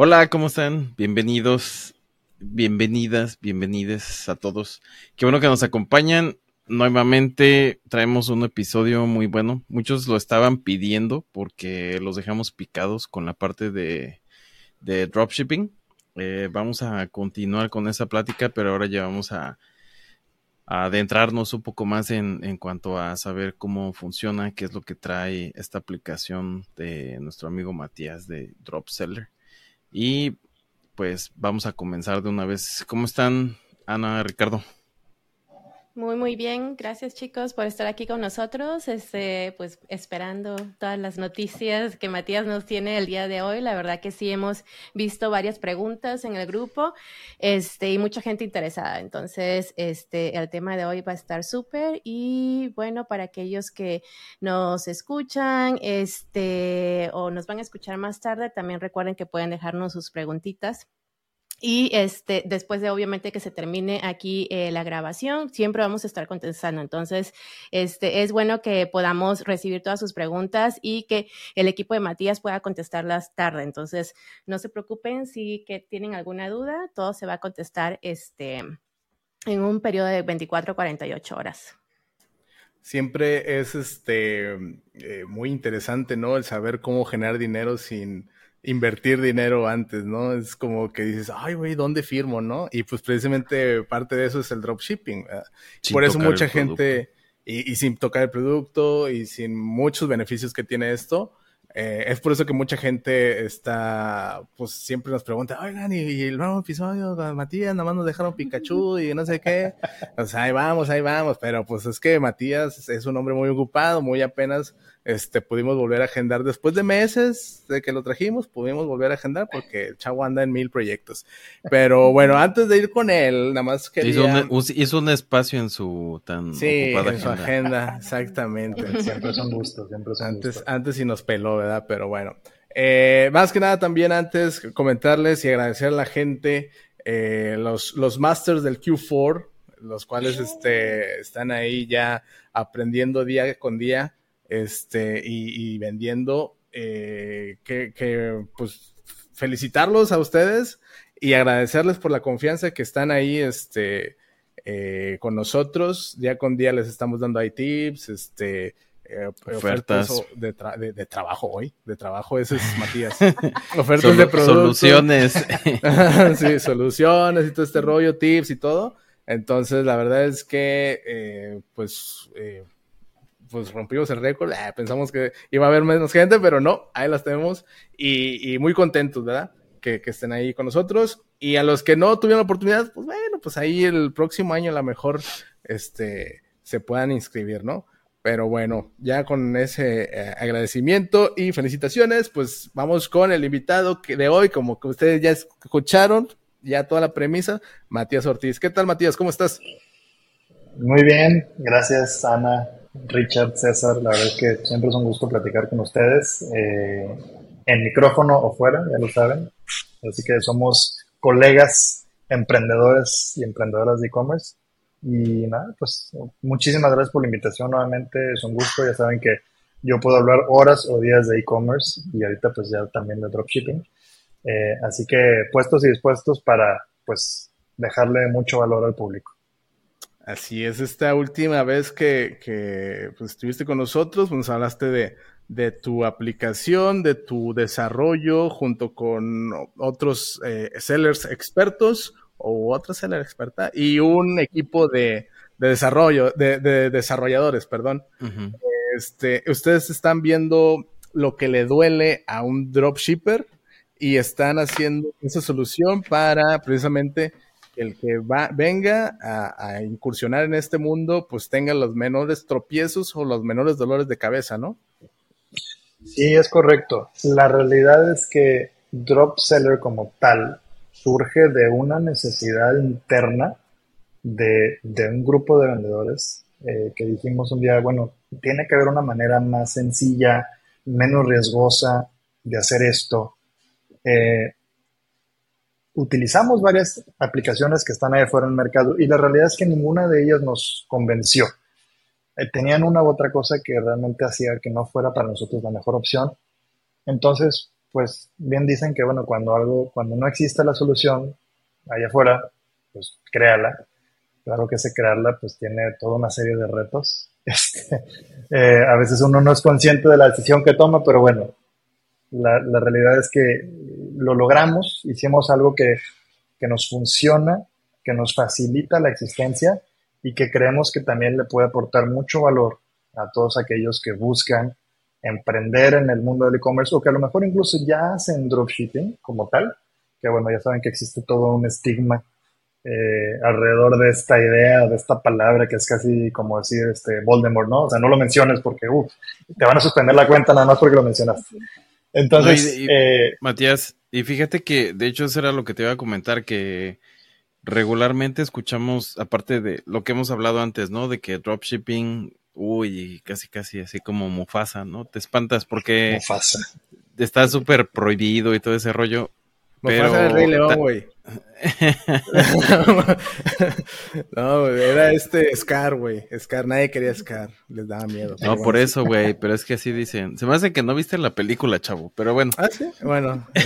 Hola, ¿cómo están? Bienvenidos, bienvenidas, bienvenides a todos. Qué bueno que nos acompañan. Nuevamente traemos un episodio muy bueno. Muchos lo estaban pidiendo porque los dejamos picados con la parte de, de dropshipping. Eh, vamos a continuar con esa plática, pero ahora ya vamos a, a adentrarnos un poco más en, en, cuanto a saber cómo funciona, qué es lo que trae esta aplicación de nuestro amigo Matías de Dropseller. Y pues vamos a comenzar de una vez. ¿Cómo están, Ana, Ricardo? Muy, muy bien. Gracias, chicos, por estar aquí con nosotros. Este, pues esperando todas las noticias que Matías nos tiene el día de hoy. La verdad que sí hemos visto varias preguntas en el grupo, este, y mucha gente interesada. Entonces, este, el tema de hoy va a estar súper. Y bueno, para aquellos que nos escuchan, este, o nos van a escuchar más tarde, también recuerden que pueden dejarnos sus preguntitas y este, después de obviamente que se termine aquí eh, la grabación, siempre vamos a estar contestando. Entonces, este, es bueno que podamos recibir todas sus preguntas y que el equipo de Matías pueda contestarlas tarde. Entonces, no se preocupen si que tienen alguna duda, todo se va a contestar este, en un periodo de 24 a 48 horas. Siempre es este, eh, muy interesante, ¿no? El saber cómo generar dinero sin invertir dinero antes, ¿no? Es como que dices, ay, güey, ¿dónde firmo, no? Y pues precisamente parte de eso es el dropshipping. Por eso mucha gente, y, y, sin tocar el producto y sin muchos beneficios que tiene esto, eh, es por eso que mucha gente está, pues siempre nos pregunta, oigan, y, el nuevo episodio, Matías, nada más nos dejaron Pikachu y no sé qué. Pues ahí vamos, ahí vamos, pero pues es que Matías es un hombre muy ocupado, muy apenas este, pudimos volver a agendar después de meses de que lo trajimos, pudimos volver a agendar porque el chavo anda en mil proyectos. Pero bueno, antes de ir con él, nada más que Hizo un, hizo un espacio en su tan sí, en su agenda, exactamente. Siempre son gustos, siempre son antes, gustos. Antes sí nos peló, ¿verdad? Pero bueno. Eh, más que nada también antes comentarles y agradecer a la gente, eh, los, los masters del Q4, los cuales este, están ahí ya aprendiendo día con día este, y, y vendiendo, eh, que, que, pues, felicitarlos a ustedes y agradecerles por la confianza que están ahí, este, eh, con nosotros. Día con día les estamos dando ahí tips, este, eh, ofertas, ofertas de, tra de, de, trabajo hoy, de trabajo, ese es Matías. ofertas Sol de productos. Soluciones. sí, soluciones y todo este rollo, tips y todo. Entonces, la verdad es que, eh, pues, eh, pues rompimos el récord. Eh, pensamos que iba a haber menos gente, pero no, ahí las tenemos. Y, y muy contentos, ¿verdad? Que, que, estén ahí con nosotros. Y a los que no tuvieron la oportunidad, pues bueno, pues ahí el próximo año a lo mejor este, se puedan inscribir, ¿no? Pero bueno, ya con ese eh, agradecimiento y felicitaciones, pues vamos con el invitado que de hoy, como que ustedes ya escucharon, ya toda la premisa, Matías Ortiz. ¿Qué tal, Matías? ¿Cómo estás? Muy bien, gracias, Ana, Richard, César. La verdad es que siempre es un gusto platicar con ustedes, eh, en micrófono o fuera, ya lo saben. Así que somos colegas emprendedores y emprendedoras de e-commerce. Y nada, pues muchísimas gracias por la invitación nuevamente, es un gusto, ya saben que yo puedo hablar horas o días de e-commerce y ahorita pues ya también de dropshipping. Eh, así que puestos y dispuestos para pues dejarle mucho valor al público. Así es, esta última vez que, que pues, estuviste con nosotros, nos hablaste de, de tu aplicación, de tu desarrollo junto con otros eh, sellers expertos o otra seller experta y un equipo de, de desarrollo, de, de, desarrolladores, perdón. Uh -huh. Este, ustedes están viendo lo que le duele a un dropshipper y están haciendo esa solución para precisamente el que va, venga a, incursionar en este mundo, pues tenga los menores tropiezos o los menores dolores de cabeza, ¿no? Sí, es correcto. La realidad es que Drop Seller como tal surge de una necesidad interna de, de un grupo de vendedores eh, que dijimos un día, bueno, tiene que haber una manera más sencilla, menos riesgosa de hacer esto. Eh, utilizamos varias aplicaciones que están ahí fuera en el mercado y la realidad es que ninguna de ellas nos convenció. Eh, tenían una u otra cosa que realmente hacía que no fuera para nosotros la mejor opción. Entonces, pues bien dicen que, bueno, cuando algo, cuando no existe la solución allá afuera, pues créala. Claro que ese crearla, pues tiene toda una serie de retos. Este, eh, a veces uno no es consciente de la decisión que toma, pero bueno, la, realidad es que lo logramos, hicimos algo que, que nos funciona, que nos facilita la existencia y que creemos que también le puede aportar mucho valor a todos aquellos que buscan emprender en el mundo del e-commerce o que a lo mejor incluso ya hacen dropshipping como tal, que bueno, ya saben que existe todo un estigma eh, alrededor de esta idea, de esta palabra que es casi como decir este Voldemort, ¿no? O sea, no lo menciones porque te van a suspender la cuenta nada más porque lo mencionas. Entonces, eh, Matías, y fíjate que de hecho eso era lo que te iba a comentar, que regularmente escuchamos, aparte de lo que hemos hablado antes, ¿no? De que dropshipping uy, casi casi así como Mufasa, ¿no? Te espantas porque Mufasa. está súper prohibido y todo ese rollo. Mufasa pero... el Rey León, güey. no, era este Scar, güey. Scar, nadie quería Scar. Les daba miedo. No, por eso, güey. Pero es que así dicen. Se me hace que no viste la película, chavo. Pero bueno. Ah, sí. Bueno. Okay,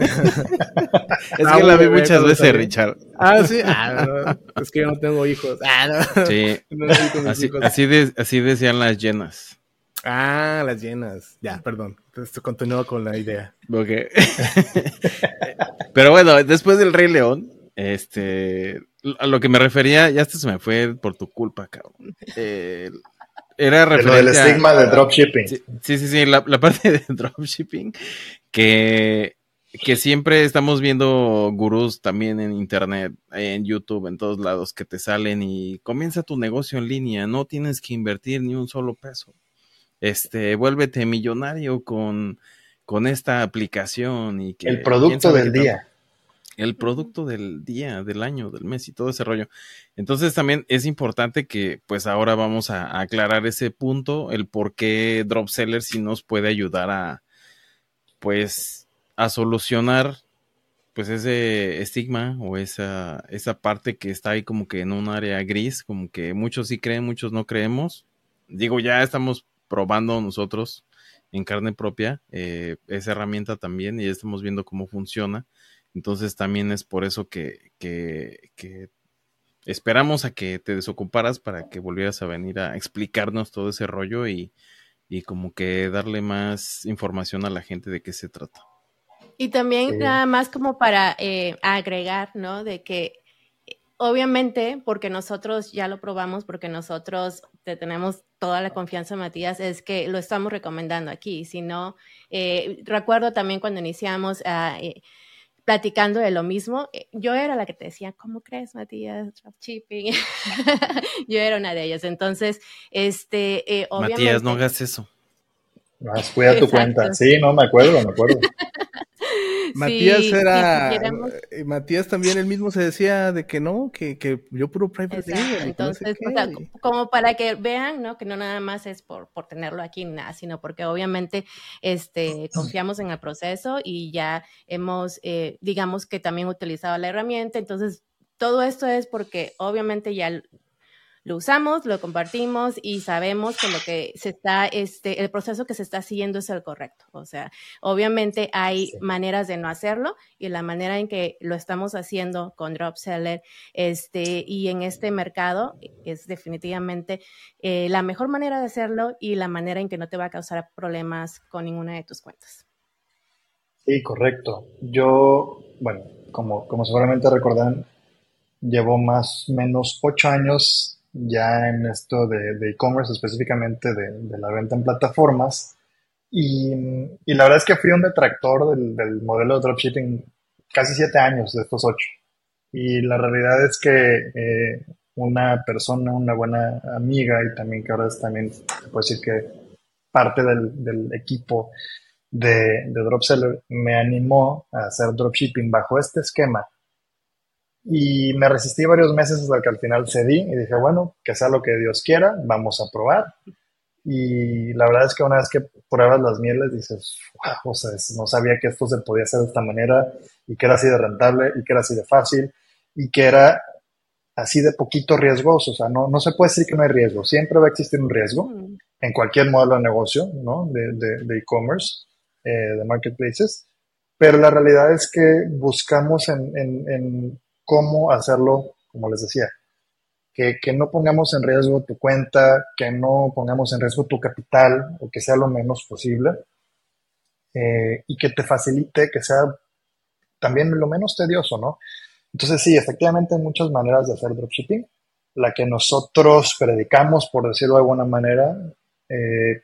es ah, que la vi muchas veces, Richard. Ah, sí. Ah, no, es que yo no tengo hijos. Ah, no. Sí. No así, hijos. Así, de, así decían las llenas. Ah, las llenas. Ya, perdón. Entonces continúo con la idea. Ok. Pero bueno, después del Rey León, este, a lo que me refería, ya hasta se me fue por tu culpa, cabrón. Eh, era referente el estigma de dropshipping. Sí, sí, sí, la, la, parte de dropshipping, que, que siempre estamos viendo gurús también en internet, en YouTube, en todos lados, que te salen y comienza tu negocio en línea, no tienes que invertir ni un solo peso. Este, vuélvete millonario con, con esta aplicación y que... El producto del día el producto del día, del año, del mes y todo ese rollo. Entonces también es importante que pues ahora vamos a, aclarar ese punto, el por qué Dropseller sí nos puede ayudar a pues a solucionar pues ese estigma o esa, esa parte que está ahí como que en un área gris, como que muchos sí creen, muchos no creemos. Digo, ya estamos probando nosotros en carne propia eh, esa herramienta también y ya estamos viendo cómo funciona. Entonces también es por eso que, que, esperamos a que te desocuparas para que volvieras a venir a explicarnos todo ese rollo y, y como que darle más información a la gente de qué se trata. Y también nada más como para eh, agregar, ¿no? De que obviamente, porque nosotros ya lo probamos, porque nosotros te tenemos toda la confianza, Matías, es que lo estamos recomendando aquí. Si no, eh, recuerdo también cuando iniciamos a... Eh, platicando de lo mismo. Eh, yo era la que te decía, ¿cómo crees, Matías? Dropshipping. yo era una de ellas. Entonces, este, eh, obviamente... Matías, no hagas eso. Más cuida tu cuenta. Sí, no, me acuerdo, me acuerdo. Matías era. Eh, Matías también él mismo se decía de que no, que, que yo puro private Entonces, como para que vean, ¿no? Que no nada más es por, por tenerlo aquí, nada, sino porque obviamente este, confiamos en el proceso y ya hemos, eh, digamos que también utilizado la herramienta. Entonces, todo esto es porque obviamente ya lo usamos, lo compartimos y sabemos que lo que se está, este, el proceso que se está siguiendo es el correcto. O sea, obviamente hay maneras de no hacerlo y la manera en que lo estamos haciendo con Dropseller este, y en este mercado es definitivamente eh, la mejor manera de hacerlo y la manera en que no te va a causar problemas con ninguna de tus cuentas. Sí, correcto. Yo, bueno, como, como seguramente recordan, llevo más o menos ocho años ya en esto de e-commerce, específicamente de, la venta en plataformas. Y, y, la verdad es que fui un detractor del, del, modelo de dropshipping casi siete años de estos ocho. Y la realidad es que eh, una persona, una buena amiga y también que ahora es también, se puede decir que parte del, del equipo de, de Dropseller me animó a hacer dropshipping bajo este esquema y me resistí varios meses hasta que al final cedí y dije, bueno, que sea lo que Dios quiera, vamos a probar. Y la verdad es que una vez que pruebas las mieles dices, wow, o sea, no sabía que esto se podía hacer de esta manera y que era así de rentable y que era así de fácil y que era así de poquito riesgoso. O sea, no, no se puede decir que no hay riesgo. Siempre va a existir un riesgo en cualquier modelo de negocio, ¿no? De e-commerce. eh, de marketplaces, pero la realidad es que buscamos en, cómo hacerlo, como les decía, que, no pongamos en riesgo tu cuenta, que no pongamos en riesgo tu capital o que sea lo menos posible eh, y que te facilite, que sea también lo menos tedioso, ¿no? Entonces sí, efectivamente hay muchas maneras de hacer dropshipping. La que nosotros predicamos, por decirlo de alguna manera, eh,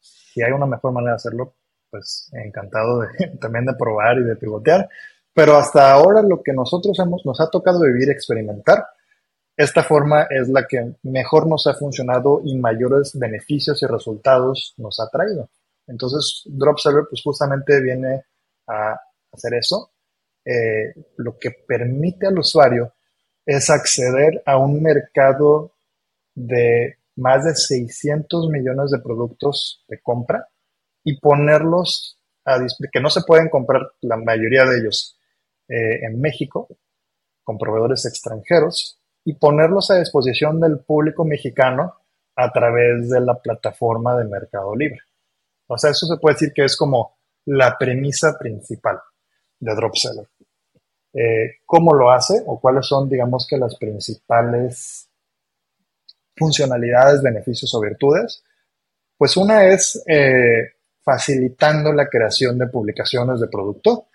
si hay una mejor manera de hacerlo, pues encantado de, también de probar y de pivotear. Pero hasta ahora lo que nosotros hemos, nos ha tocado vivir, experimentar, esta forma es la que mejor nos ha funcionado y mayores beneficios y resultados nos ha traído. Entonces, DropServer pues justamente viene a hacer eso. Eh, lo que permite al usuario es acceder a un mercado de más de 600 millones de productos de compra y ponerlos a que no se pueden comprar la mayoría de ellos eh, en México con proveedores extranjeros y ponerlos a disposición del público mexicano a través de la plataforma de Mercado Libre. O sea, eso se puede decir que es como la premisa principal de Dropseller. Eh, ¿Cómo lo hace o cuáles son, digamos que, las principales funcionalidades, beneficios o virtudes? Pues una es eh, facilitando la creación de publicaciones de producto.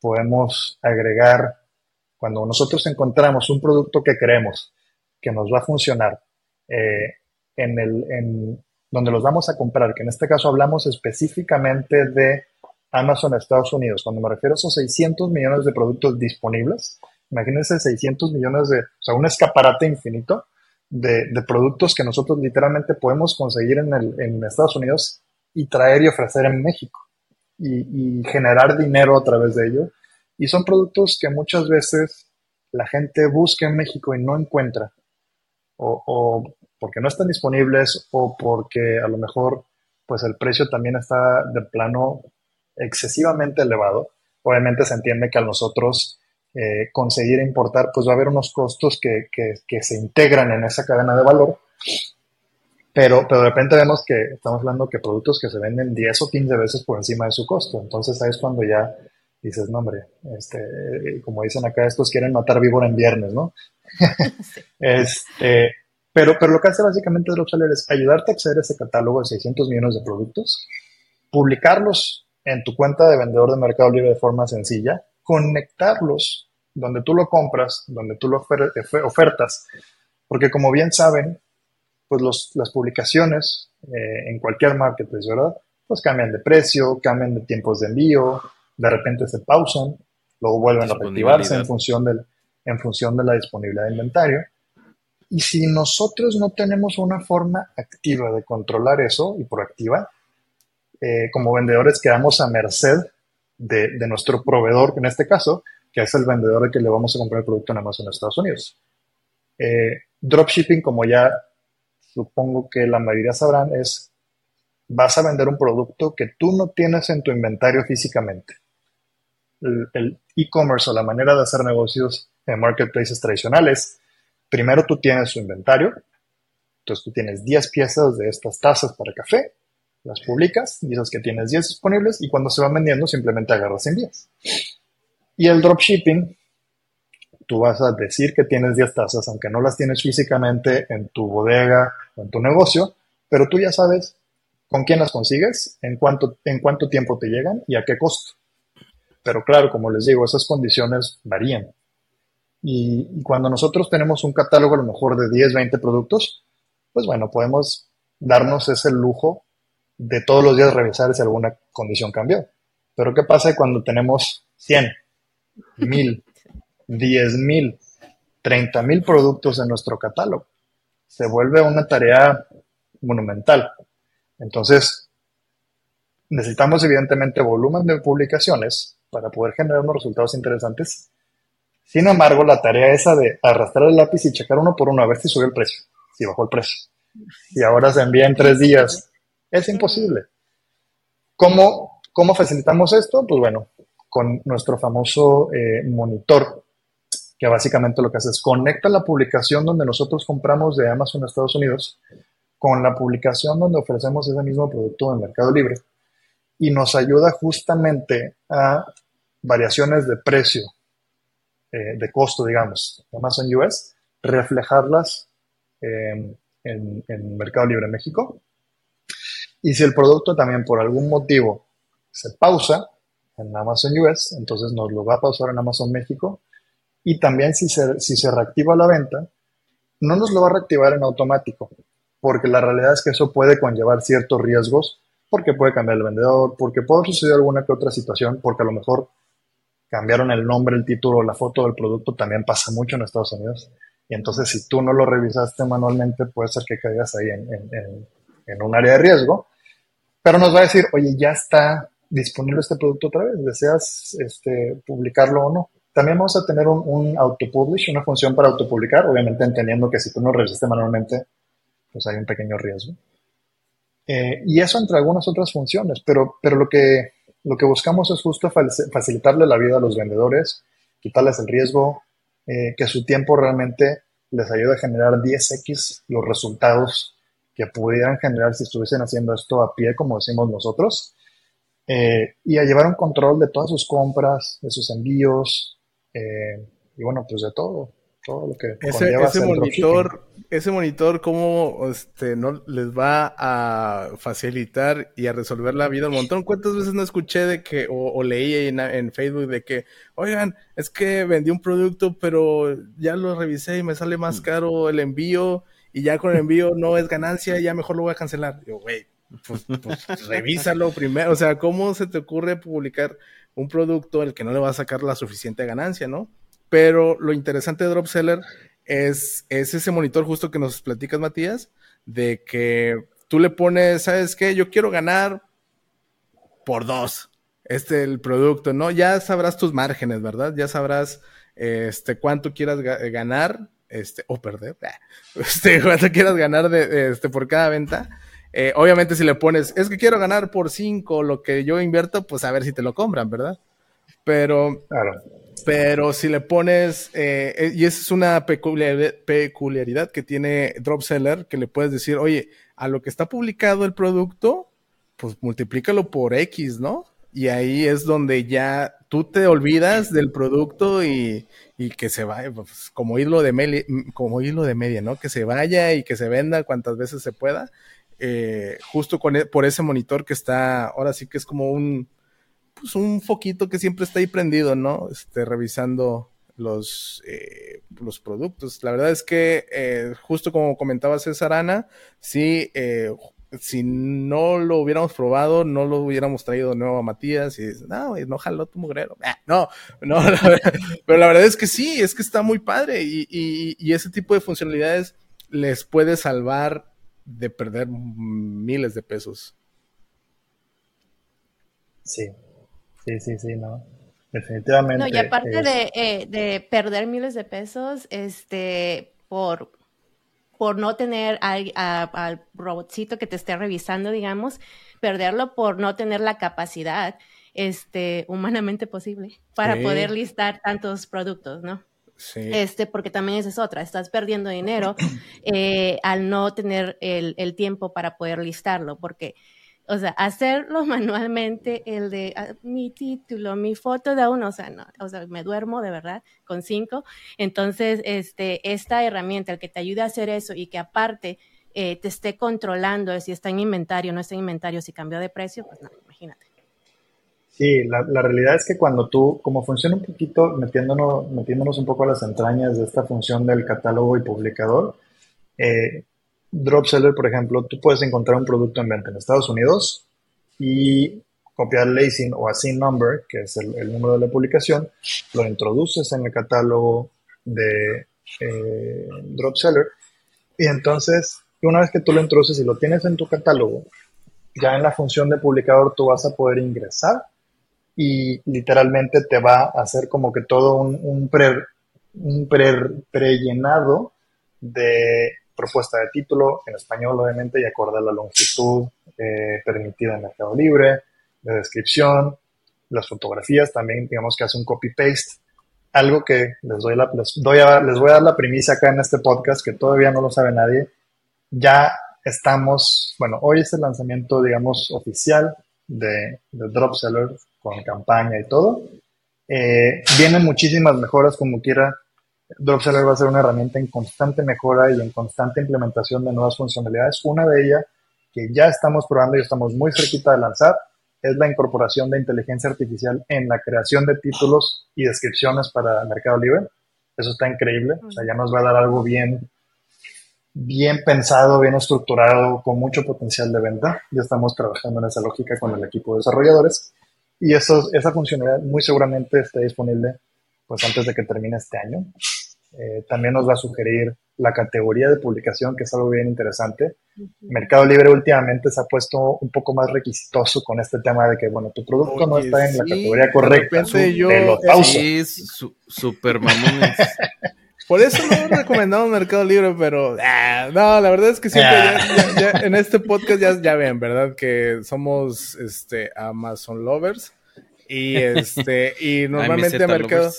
Podemos agregar, cuando nosotros encontramos un producto que queremos, que nos va a funcionar, eh, en el, en, donde los vamos a comprar, que en este caso hablamos específicamente de Amazon Estados Unidos. Cuando me refiero a esos 600 millones de productos disponibles, imagínense 600 millones de, o sea, un escaparate infinito de, productos que nosotros literalmente podemos conseguir en, el, en Estados Unidos y traer y ofrecer en México y, generar dinero a través de ello. Y son productos que muchas veces la gente busca en México y no encuentra, o, porque no están disponibles o porque a lo mejor pues el precio también está de plano excesivamente elevado. Obviamente se entiende que a nosotros eh, conseguir importar, pues va a haber unos costos que, que, se integran en esa cadena de valor. Pero, pero de repente vemos que estamos hablando que productos que se venden 10 o 15 veces por encima de su costo. Entonces ahí es cuando ya dices, no hombre, este, como dicen acá, estos quieren matar víbora en viernes, ¿no? este, pero, pero lo que hace básicamente Dropseller es ayudarte a acceder a ese catálogo de 600 millones de productos, publicarlos en tu cuenta de vendedor de Mercado Libre de forma sencilla, conectarlos donde tú lo compras, donde tú lo ofertas, porque como bien saben, pues las publicaciones eh, en cualquier marketplace, ¿verdad? Pues cambian de precio, cambian de tiempos de envío, de repente se pausan, luego vuelven a reactivarse en función, del, en función de la disponibilidad de inventario. Y si nosotros no tenemos una forma activa de controlar eso y proactiva, eh, como vendedores quedamos a merced de, nuestro proveedor, en este caso, que es el vendedor al que le vamos a comprar el producto en Amazon Estados Unidos. Eh, dropshipping, como ya supongo que la mayoría sabrán, es vas a vender un producto que tú no tienes en tu inventario físicamente. El e-commerce o la manera de hacer negocios en marketplaces tradicionales, primero tú tienes su inventario, entonces tú tienes 10 piezas de estas tazas para café las publicas, dices que tienes 10 disponibles y cuando se van vendiendo simplemente agarras en 10. Y el dropshipping, tú vas a decir que tienes 10 tazas, aunque no las tienes físicamente en tu bodega en tu negocio, pero tú ya sabes con quién las consigues, en cuánto, en cuánto tiempo te llegan y a qué costo. Pero claro, como les digo, esas condiciones varían. Y, cuando nosotros tenemos un catálogo a lo mejor de 10, 20 productos, pues bueno, podemos darnos ese lujo de todos los días revisar si alguna condición cambió. Pero ¿qué pasa cuando tenemos 100, 1000, 10.000, 30.000 productos en nuestro catálogo? Se vuelve una tarea monumental. Entonces, necesitamos evidentemente volumen de publicaciones para poder generar unos resultados interesantes. Sin embargo, la tarea esa de arrastrar el lápiz y checar uno por uno a ver si subió el precio, si bajó el precio. Y ahora se envía en tres días es imposible. ¿Cómo, cómo facilitamos esto? Pues bueno, con nuestro famoso eh, monitor, que básicamente lo que hace es conecta la publicación donde nosotros compramos de Amazon Estados Unidos con la publicación donde ofrecemos ese mismo producto en Mercado Libre. y nos ayuda justamente a variaciones de precio, eh, de costo, digamos, Amazon US, reflejarlas en, en Mercado Libre México. Y si el producto también por algún motivo se pausa en Amazon US, entonces nos lo va a pausar en Amazon México. Y también si se, si se reactiva la venta, no nos lo va a reactivar en automático, porque la realidad es que eso puede conllevar ciertos riesgos, porque puede cambiar el vendedor, porque puede suceder alguna que otra situación, porque a lo mejor cambiaron el nombre, el título, la foto del producto, también pasa mucho en Estados Unidos. Y entonces si tú no lo revisaste manualmente, puede ser que caigas ahí en, en un área de riesgo. Pero nos va a decir, oye, ya está disponible este producto otra vez, deseas este, publicarlo o no. También vamos a tener un, un auto-publish, una función para autopublicar, obviamente entendiendo que si tú no registraste manualmente, pues hay un pequeño riesgo. Eh, y eso entre algunas otras funciones, pero, pero lo, que, lo que buscamos es justo facilitarle la vida a los vendedores, quitarles el riesgo, eh, que su tiempo realmente les ayude a generar 10x los resultados que pudieran generar si estuviesen haciendo esto a pie, como decimos nosotros. Eh, y a llevar un control de todas sus compras, de sus envíos, eh, y bueno, pues de todo, todo lo que ese, ese monitor, ese monitor, cómo este, no les va a facilitar y a resolver la vida un montón. ¿Cuántas veces no escuché de que, o, leí en, en, Facebook de que, oigan, es que vendí un producto, pero ya lo revisé y me sale más mm. caro el envío, y ya con el envío no es ganancia, ya mejor lo voy a cancelar. Yo, güey, pues, pues revísalo primero. O sea, ¿cómo se te ocurre publicar un producto el que no le va a sacar la suficiente ganancia, no? Pero lo interesante de Dropseller es, es ese monitor justo que nos platicas, Matías, de que tú le pones, ¿sabes qué? Yo quiero ganar por dos este el producto, ¿no? Ya sabrás tus márgenes, ¿verdad? Ya sabrás este cuánto quieras ganar, este, o perder, este, cuánto quieras ganar de, este, por cada venta. Eh, obviamente si le pones, es que quiero ganar por 5 lo que yo invierto, pues a ver si te lo compran, ¿verdad? Pero, pero si le pones, eh, eh, y esa es una peculiaridad, que tiene Dropseller, que le puedes decir, oye, a lo que está publicado el producto, pues multiplícalo por X, ¿no? Y ahí es donde ya tú te olvidas del producto y, y que se vaya, pues, como hilo de como hilo de media, ¿no? Que se vaya y que se venda cuantas veces se pueda eh, justo con, e, por ese monitor que está, ahora sí que es como un, pues un foquito que siempre está ahí prendido, ¿no? Este, revisando los, eh, los productos. La verdad es que, eh, justo como comentaba César Ana, sí, si no lo hubiéramos probado, no lo hubiéramos traído de nuevo a Matías y no, no jaló tu mugrero. Ah, no, no, pero la verdad es que sí, es que está muy padre y, y ese tipo de funcionalidades les puede salvar de perder miles de pesos. Sí, sí, sí, sí, no. Definitivamente. No, y aparte de, eh, de, perder miles de pesos, este, por, por no tener al, al, robotcito que te esté revisando, digamos, perderlo por no tener la capacidad este, humanamente posible para poder listar tantos productos, ¿no? Este, porque también esa es otra, estás perdiendo dinero eh, al no tener el, el, tiempo para poder listarlo, porque, o sea, hacerlo manualmente, el de ah, mi título, mi foto de uno, o sea, no, o sea, me duermo de verdad con cinco. Entonces, este, esta herramienta, el que te ayude a hacer eso y que aparte eh, te esté controlando si está en inventario, no está en inventario, si cambió de precio, pues no, imagínate. Sí, la, realidad es que cuando tú, como funciona un poquito, metiéndonos, metiéndonos un poco a las entrañas de esta función del catálogo y publicador, eh, Dropseller, por ejemplo, tú puedes encontrar un producto en venta en Estados Unidos y copiar el ASIN o ASIN number, que es el, número de la publicación, lo introduces en el catálogo de eh, Dropseller. Y entonces, una vez que tú lo introduces y lo tienes en tu catálogo, ya en la función de publicador tú vas a poder ingresar y literalmente te va a hacer como que todo un, un, pre, un prellenado de propuesta de título en español, obviamente, y acorde a la longitud eh, permitida en Mercado Libre, de descripción, las fotografías también, digamos que hace un copy-paste. Algo que les, doy la, les, doy a, les voy a dar la primicia acá en este podcast, que todavía no lo sabe nadie. Ya estamos, bueno, hoy es el lanzamiento, digamos, oficial de, de Dropseller con campaña y todo. Eh, vienen muchísimas mejoras como quiera. Dropseller va a ser una herramienta en constante mejora y en constante implementación de nuevas funcionalidades. Una de ellas que ya estamos probando y estamos muy cerquita de lanzar es la incorporación de inteligencia artificial en la creación de títulos y descripciones para Mercado Libre. Eso está increíble. O sea, ya nos va a dar algo bien, bien pensado, bien estructurado, con mucho potencial de venta. Ya estamos trabajando en esa lógica con el equipo de desarrolladores. Y eso, esa funcionalidad muy seguramente esté disponible pues antes de que termine este año. Eh, también nos va a sugerir la categoría de publicación, que es algo bien interesante. Mercado Libre últimamente se ha puesto un poco más requisitoso con este tema de que, bueno, tu producto no está en la categoría correcta. yo, Sí, super mamones. Por eso no recomendamos Mercado Libre, pero ah, no, la verdad es que siempre ya, en este podcast ya, ya ven, ¿verdad? Que somos este Amazon lovers y este y normalmente a Mercado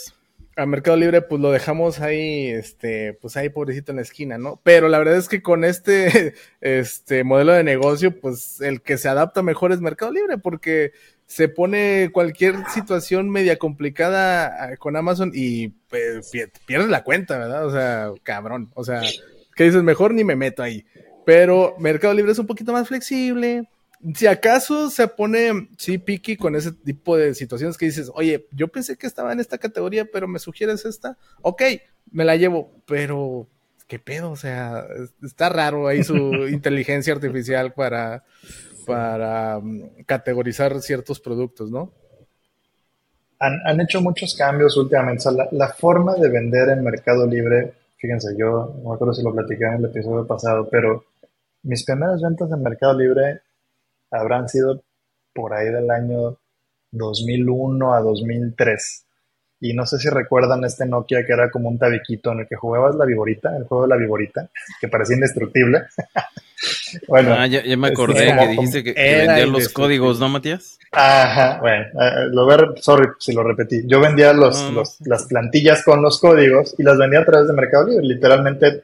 a Mercado Libre pues lo dejamos ahí este pues ahí pobrecito en la esquina, ¿no? Pero la verdad es que con este este modelo de negocio pues el que se adapta mejor es Mercado Libre porque se pone cualquier situación media complicada ah, con Amazon y pues, pierdes la cuenta, ¿verdad? O sea, cabrón. O sea, que dices, mejor ni me meto ahí. Pero Mercado Libre es un poquito más flexible. Si acaso se pone, sí, picky con ese tipo de situaciones que dices, oye, yo pensé que estaba en esta categoría, pero me sugieres esta, ok, me la llevo, pero qué pedo, o sea, está raro ahí su inteligencia artificial para, para mm, categorizar ciertos productos, ¿no? Han, hecho muchos cambios últimamente. la, forma de vender en Mercado Libre, fíjense, yo no me acuerdo si lo platicé en el episodio pasado, pero mis primeras ventas en Mercado Libre habrán sido por ahí del año 2001 a 2003. Y no sé si recuerdan este Nokia que era como un tabiquito en el que jugabas la viborita, el juego de la viborita, que parecía indestructible. bueno, ah, ya, me acordé que dijiste que, vendía los códigos, ¿no, Matías? Ajá, bueno, eh, lo ver, sorry si lo repetí. Yo vendía los, las plantillas con los códigos y las vendía a través de Mercado Libre. Literalmente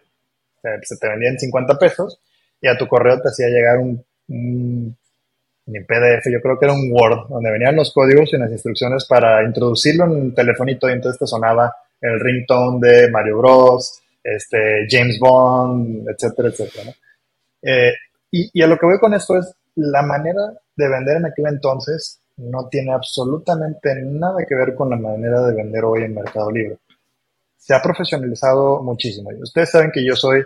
se te vendían 50 pesos y a tu correo te hacía llegar un, un ni PDF, yo creo que era un Word, donde venían los códigos y las instrucciones para introducirlo en el telefonito y entonces te sonaba el ringtone de Mario Bros, este, James Bond, etcétera, etcétera. Eh, y, a lo que voy con esto es, la manera de vender en aquel entonces no tiene absolutamente nada que ver con la manera de vender hoy en Mercado Libre. Se ha profesionalizado muchísimo. Ustedes saben que yo soy,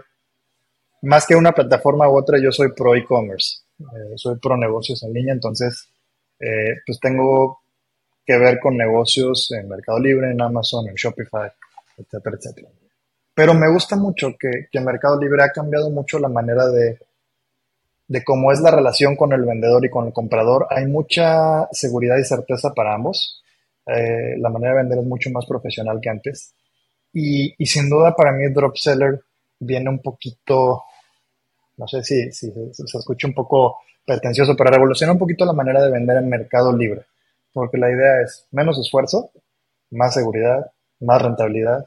más que una plataforma u otra, yo soy pro e-commerce. Eh, soy pro negocios en línea, entonces eh, pues tengo que ver con negocios en Mercado Libre, en Amazon, en Shopify, etcétera, etcétera. Pero me gusta mucho que, que Mercado Libre ha cambiado mucho la manera de, de cómo es la relación con el vendedor y con el comprador. Hay mucha seguridad y certeza para ambos. Eh, la manera de vender es mucho más profesional que antes. Y, y sin duda para mí Drop Seller viene un poquito no sé si, se escucha un poco pretencioso, pero revoluciona un poquito la manera de vender en mercado libre, porque la idea es menos esfuerzo, más seguridad, más rentabilidad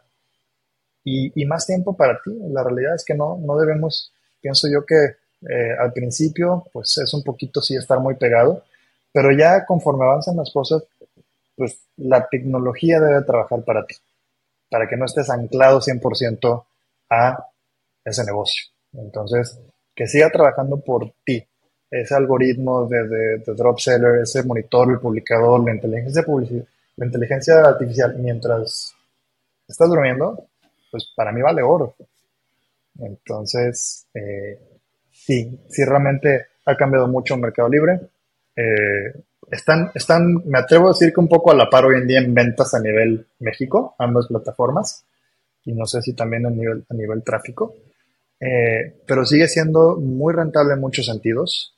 y, más tiempo para ti. La realidad es que no, no debemos, pienso yo que eh, al principio, pues es un poquito sí estar muy pegado, pero ya conforme avanzan las cosas, pues la tecnología debe trabajar para ti, para que no estés anclado 100% a ese negocio. Entonces, que siga trabajando por ti. Ese algoritmo de, de, drop seller, ese monitor, el publicador, la inteligencia, la inteligencia artificial, mientras estás durmiendo, pues para mí vale oro. Entonces, eh, sí, sí realmente ha cambiado mucho el Mercado Libre. Eh, están, están, me atrevo a decir que un poco a la par hoy en día en ventas a nivel México, ambas plataformas, y no sé si también a nivel, a nivel tráfico. Eh, pero sigue siendo muy rentable en muchos sentidos.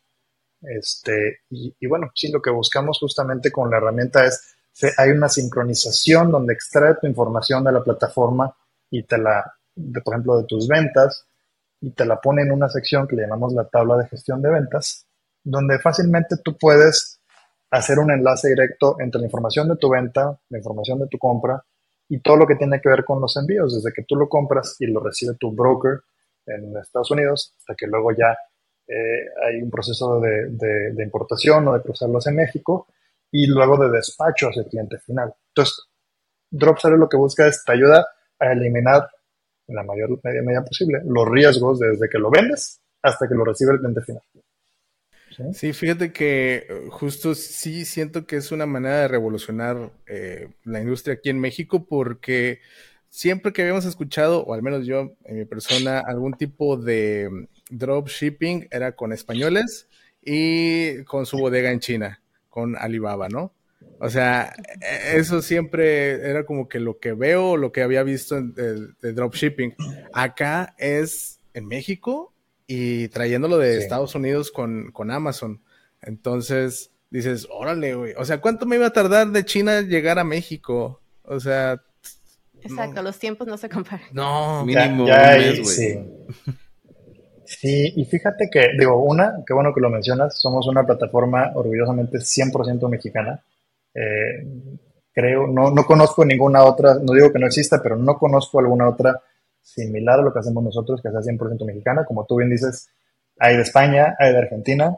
Este, y, bueno, sí, lo que buscamos justamente con la herramienta es, hay una sincronización donde extrae tu información de la plataforma y te la, por ejemplo, de tus ventas, y te la pone en una sección que le llamamos la tabla de gestión de ventas, donde fácilmente tú puedes hacer un enlace directo entre la información de tu venta, la información de tu compra y todo lo que tiene que ver con los envíos, desde que tú lo compras y lo recibe tu broker en Estados Unidos, hasta que luego ya hay un proceso de, de, importación o de cruzarlo hacia México y luego de despacho hacia el cliente final. Entonces, DropSeller lo que busca es te ayuda a eliminar en la mayor medida posible los riesgos desde que lo vendes hasta que lo recibe el cliente final. ¿Sí? fíjate que eh, justo sí siento que es una manera de revolucionar eh, la industria aquí en México porque siempre que habíamos escuchado, o al menos yo en mi persona, algún tipo de mm, dropshipping era con españoles y con su bodega en China, con Alibaba, ¿no? O sea, e-, eso siempre era como que lo que veo, lo que había visto de, dropshipping. Acá es en México y trayéndolo de Estados Unidos con, Amazon. Entonces dices, órale, güey. O sea, ¿cuánto me iba a tardar de China llegar a México? O sea. Exacto, los tiempos no se comparan. No, mínimo ya, güey. Sí. sí, y fíjate que, digo, una, qué bueno que lo mencionas, somos una plataforma orgullosamente 100% mexicana. Eh, creo, no, no conozco ninguna otra, no digo que no exista, pero no conozco alguna otra similar a lo que hacemos nosotros, que sea 100% mexicana. Como tú bien dices, hay de España, hay de Argentina,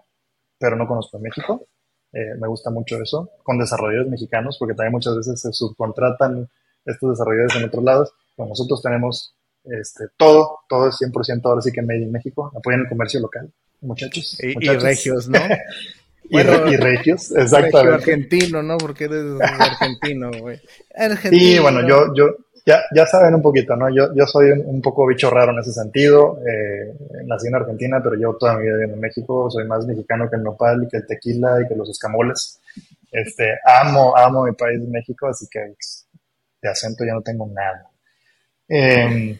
pero no conozco de México. Eh, me gusta mucho eso, con desarrolladores mexicanos, porque también muchas veces se subcontratan estos desarrolladores en otros lados. Bueno, nosotros tenemos este, todo, todo es 100% ahora sí que Made in México. Apoyan el comercio local, muchachos. Y, regios, ¿no? y, regios, exactamente. argentino, ¿no? Porque eres argentino, güey. Sí, bueno, yo, yo, ya, ya saben un poquito, ¿no? Yo, yo soy un, poco bicho raro en ese sentido. Eh, nací en Argentina, pero llevo toda mi vida viviendo en México. Soy más mexicano que el nopal y que el tequila y que los escamoles. Este, amo, amo mi país, México, así que pues, de acento ya no tengo nada. Em,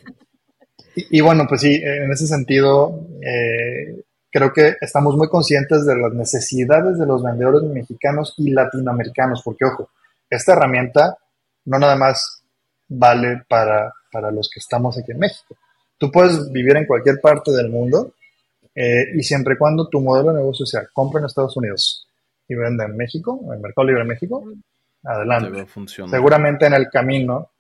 y, bueno, pues sí, en ese sentido, eh, creo que estamos muy conscientes de las necesidades de los vendedores mexicanos y latinoamericanos, porque ojo, esta herramienta no nada más vale para, para los que estamos aquí en México. Tú puedes vivir en cualquier parte del mundo eh, y siempre y cuando tu modelo de negocio sea compra en Estados Unidos y venda en México, en Mercado Libre México, adelante. Seguramente en el camino,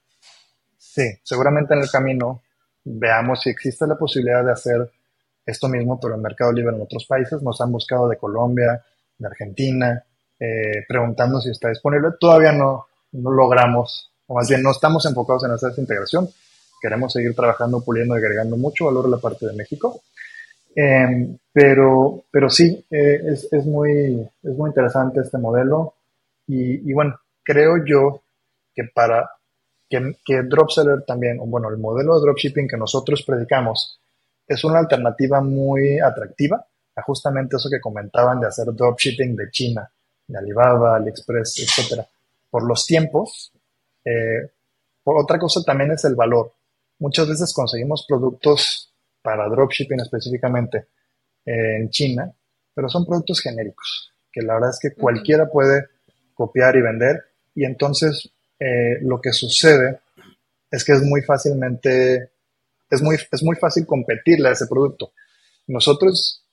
sí, seguramente en el camino veamos si existe la posibilidad de hacer esto mismo, pero en Mercado Libre en otros países. Nos han buscado de Colombia, de Argentina, eh, preguntando si está disponible. Todavía no, no logramos o más bien no estamos enfocados en hacer esa integración. Queremos seguir trabajando, puliendo y agregando mucho valor a la parte de México. Em, pero, pero sí, eh, es, es, muy, es muy interesante este modelo. Y, y bueno, creo yo que para que, que DropSeller también, bueno, el modelo de dropshipping que nosotros predicamos es una alternativa muy atractiva a justamente eso que comentaban de hacer dropshipping de China, de Alibaba, AliExpress, etcétera. Por los tiempos, eh, otra cosa también es el valor. Muchas veces conseguimos productos para dropshipping específicamente eh, en China, pero son productos genéricos, que la verdad es que cualquiera puede copiar y vender. Y entonces eh, lo que sucede es que es muy fácilmente, es muy, es muy fácil competirle a ese producto. Nosotros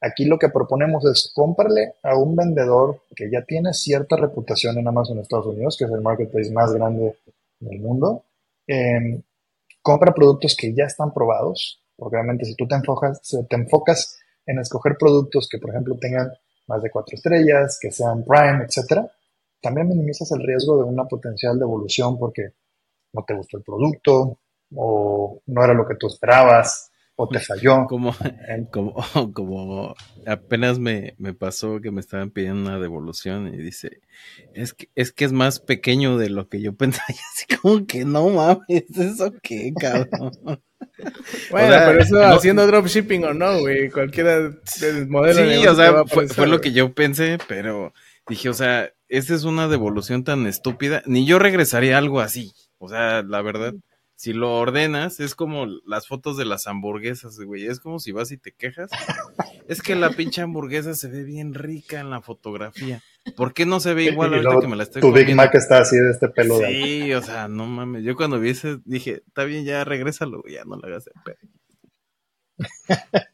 aquí lo que proponemos es cómprale a un vendedor que ya tiene cierta reputación en Amazon Estados Unidos, que es el marketplace más grande del mundo. Em, compra productos que ya están probados, porque obviamente si tú te enfocas, te enfocas en escoger productos que, por ejemplo, tengan más de cuatro estrellas, que sean Prime, etcétera, también minimizas el riesgo de una potencial devolución porque no te gustó el producto o no era lo que tú esperabas o te falló. Como, como, como apenas me, me, pasó que me estaban pidiendo una devolución y dice, es que, es que es más pequeño de lo que yo pensaba. así como que no mames, ¿eso qué, cabrón? bueno, pero eso haciendo dropshipping o no, güey, cualquiera del modelo. Sí, o sea, fue, fue lo que yo pensé, pero dije, o sea, esta es una devolución tan estúpida, ni yo regresaría algo así. O sea, la verdad, si lo ordenas, es como las fotos de las hamburguesas, güey. Es como si vas y te quejas. Es que la pinche hamburguesa se ve bien rica en la fotografía. ¿Por qué no se ve igual ahorita que me la estoy tu Big Mac está así de este pelo. Sí, o sea, no mames. Yo cuando vi ese dije, está bien, ya regrésalo, ya no le hagas el pedo.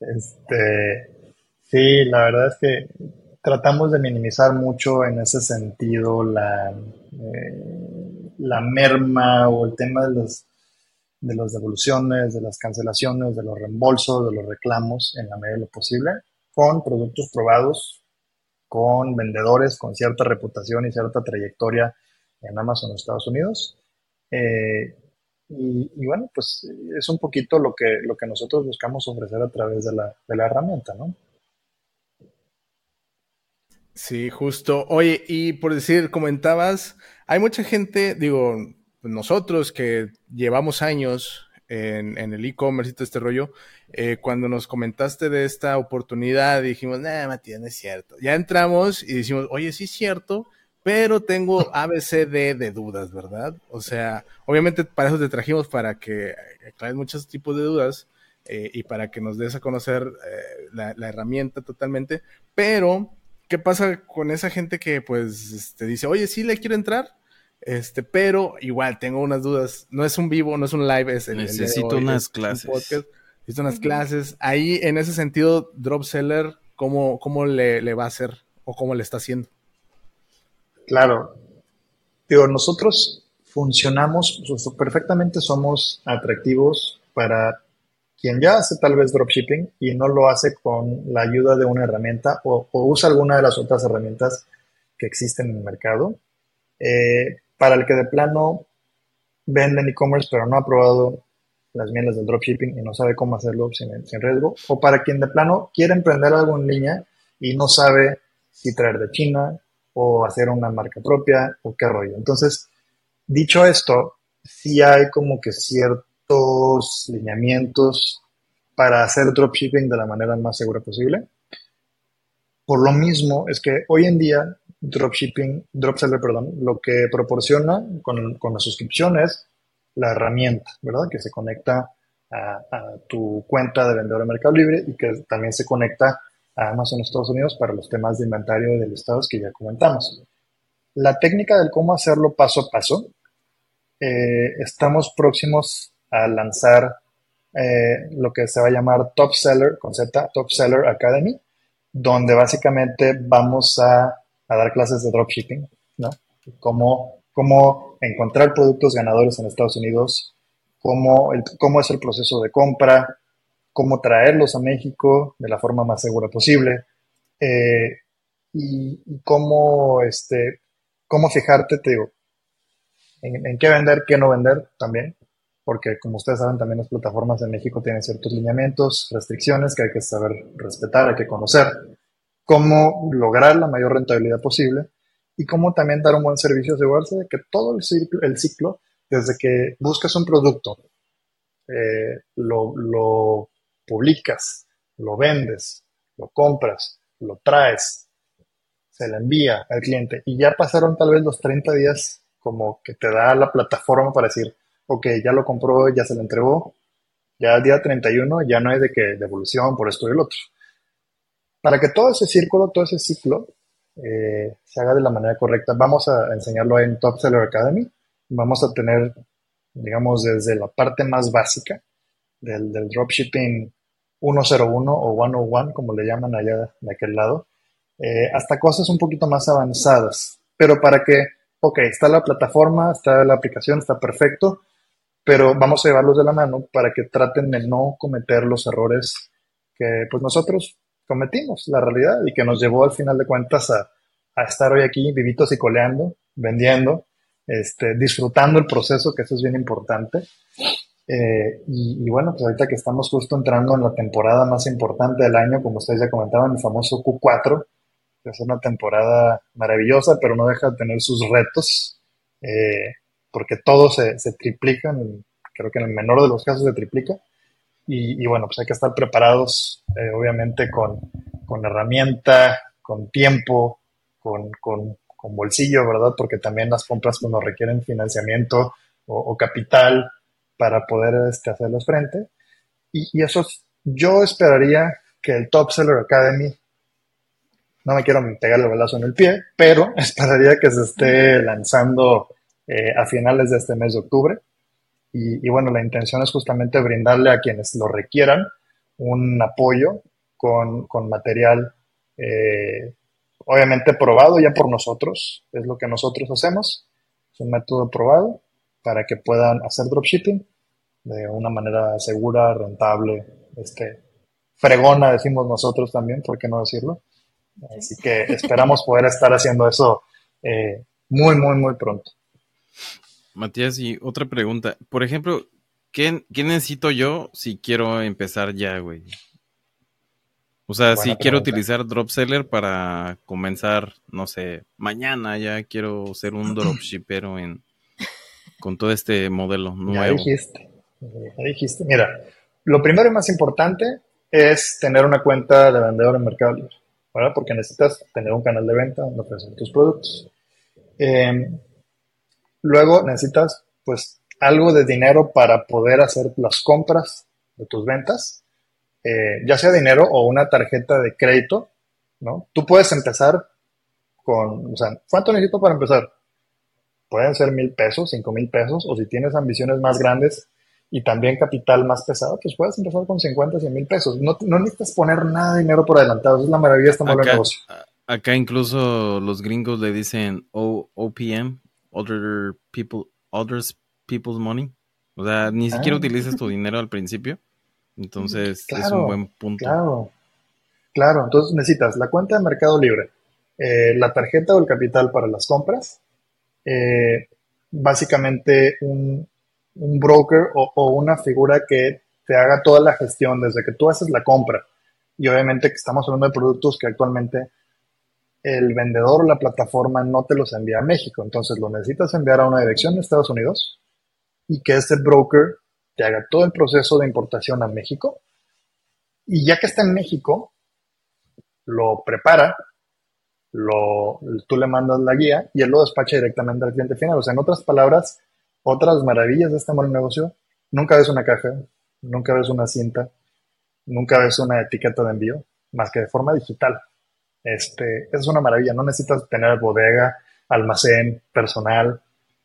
este, sí, la verdad es que tratamos de minimizar mucho en ese sentido la, eh, la merma o el tema de los, de las devoluciones, de las cancelaciones, de los reembolsos, de los reclamos en la medida de lo posible, con productos probados, con vendedores con cierta reputación y cierta trayectoria en Amazon en Estados Unidos. Eh, y, bueno, pues es un poquito lo que, lo que nosotros buscamos ofrecer a través de la, de la herramienta, ¿no? Sí, justo. Oye, y por decir, comentabas, hay mucha gente, digo, nosotros que llevamos años en, el e-commerce y todo este rollo, eh, cuando nos comentaste de esta oportunidad, dijimos, nah, Matías, no es cierto. Ya entramos y decimos, oye, sí es cierto, pero tengo ABCD de dudas, ¿verdad? O sea, obviamente para eso te trajimos para que aclares muchos tipos de dudas eh, y para que nos des a conocer eh, la, herramienta totalmente, pero ¿qué pasa con esa gente que pues te este, dice, oye, sí le quiero entrar? Este, pero igual tengo unas dudas. No es un vivo, no es un live, es Necesito unas clases. Necesito unas clases. Ahí, en ese sentido, Dropseller, ¿cómo, cómo le, le, va a hacer o cómo le está haciendo? Claro. Digo, nosotros funcionamos perfectamente, somos atractivos para quien ya hace tal vez dropshipping y no lo hace con la ayuda de una herramienta o, usa alguna de las otras herramientas que existen en el mercado. Eh, para el que de plano vende en e-commerce pero no ha probado las mieles del dropshipping y no sabe cómo hacerlo sin, riesgo, o para quien de plano quiere emprender algo en línea y no sabe si traer de China o hacer una marca propia o qué rollo. Entonces, dicho esto, sí hay como que ciertos lineamientos para hacer dropshipping de la manera más segura posible. Por lo mismo es que hoy en día dropshipping, dropseller, perdón, lo que proporciona con, con las suscripciones, la herramienta, ¿verdad? Que se conecta a, tu cuenta de vendedor de Mercado Libre y que también se conecta a Amazon Estados Unidos para los temas de inventario de listados que ya comentamos. La técnica del cómo hacerlo paso a paso, eh, estamos próximos a lanzar eh, lo que se va a llamar Top Seller, con Top Seller Academy, donde básicamente vamos a dar clases de dropshipping, ¿no? Cómo, cómo encontrar productos ganadores en Estados Unidos, cómo, cómo es el proceso de compra, cómo traerlos a México de la forma más segura posible eh, y, cómo, este, cómo fijarte, te digo, en, qué vender, qué no vender también, porque como ustedes saben también las plataformas en México tienen ciertos lineamientos, restricciones que hay que saber respetar, hay que conocer cómo lograr la mayor rentabilidad posible y cómo también dar un buen servicio, asegurarse de que todo el ciclo, el ciclo desde que buscas un producto, eh, lo, lo publicas, lo vendes, lo compras, lo traes, se le envía al cliente y ya pasaron tal vez los 30 días como que te da la plataforma para decir, ok, ya lo compró, ya se le entregó, ya día 31 ya no hay de que devolución por esto y el otro. Para que todo ese círculo, todo ese ciclo eh, se haga de la manera correcta, vamos a enseñarlo en Top Seller Academy. Vamos a tener, digamos, desde la parte más básica del, dropshipping 101 o 101, como le llaman allá de aquel lado, eh, hasta cosas un poquito más avanzadas. Pero para que, ok, está la plataforma, está la aplicación, está perfecto, pero vamos a llevarlos de la mano para que traten de no cometer los errores que pues nosotros cometimos, la realidad, y que nos llevó al final de cuentas a, estar hoy aquí vivitos y coleando, vendiendo, este, disfrutando el proceso, que eso es bien importante. Eh, y, bueno, pues ahorita que estamos justo entrando en la temporada más importante del año, como ustedes ya comentaban, el famoso Q4, que es una temporada maravillosa, pero no deja de tener sus retos, eh, porque todo se, se triplica, creo que en el menor de los casos se triplica. Y, bueno, pues hay que estar preparados, eh, obviamente, con, con, herramienta, con tiempo, con, con, bolsillo, ¿verdad? Porque también las compras cuando requieren financiamiento o, capital para poder este, frente. Y, y eso yo esperaría que el Top Seller Academy, no me quiero pegar el balazo en el pie, pero esperaría que se esté lanzando eh, a finales de este mes de octubre. Y, bueno, la intención es justamente brindarle a quienes lo requieran un apoyo con, material eh, obviamente probado ya por nosotros, es lo que nosotros hacemos, es un método probado para que puedan hacer dropshipping de una manera segura, rentable, este, fregona, decimos nosotros también, ¿por qué no decirlo? Así que esperamos poder estar haciendo eso eh, muy, muy, muy pronto. Matías, y otra pregunta. Por ejemplo, ¿qué, necesito yo si quiero empezar ya, güey? O sea, si quiero utilizar Dropseller para comenzar, no sé, mañana ya quiero ser un dropshippero en, con todo este modelo nuevo. Ya dijiste, ya dijiste. Mira, lo primero y más importante es tener una cuenta de vendedor en Mercado Libre, ¿verdad? Porque necesitas tener un canal de venta donde ofrecer tus productos. Em, luego necesitas, pues, algo de dinero para poder hacer las compras de tus ventas, eh, ya sea dinero o una tarjeta de crédito, ¿no? Tú puedes empezar con, o sea, ¿cuánto necesito para empezar? Pueden ser mil pesos, cinco mil pesos, o si tienes ambiciones más grandes y también capital más pesado, pues puedes empezar con 50, 100 mil pesos. No, no, necesitas poner nada de dinero por adelantado, es la maravilla de este modelo de negocio. Acá incluso los gringos le dicen OPM, Other People, Others People's Money. O sea, ni siquiera ah. utilizas tu dinero al principio. Entonces es un buen punto. Claro, claro. Entonces necesitas la cuenta de Mercado Libre, eh, la tarjeta o el capital para las compras, eh, básicamente un, broker o, o, una figura que te haga toda la gestión desde que tú haces la compra. Y obviamente que estamos hablando de productos que actualmente el vendedor o la plataforma no te los envía a México. Entonces lo necesitas enviar a una dirección de Estados Unidos y que este broker te haga todo el proceso de importación a México. Y ya que está en México, lo prepara, lo, tú le mandas la guía y él lo despacha directamente al cliente final. O sea, en otras palabras, otras maravillas de este de negocio, nunca ves una caja, nunca ves una cinta, nunca ves una etiqueta de envío, más que de forma digital. Este, es una maravilla, no necesitas tener bodega, almacén, personal.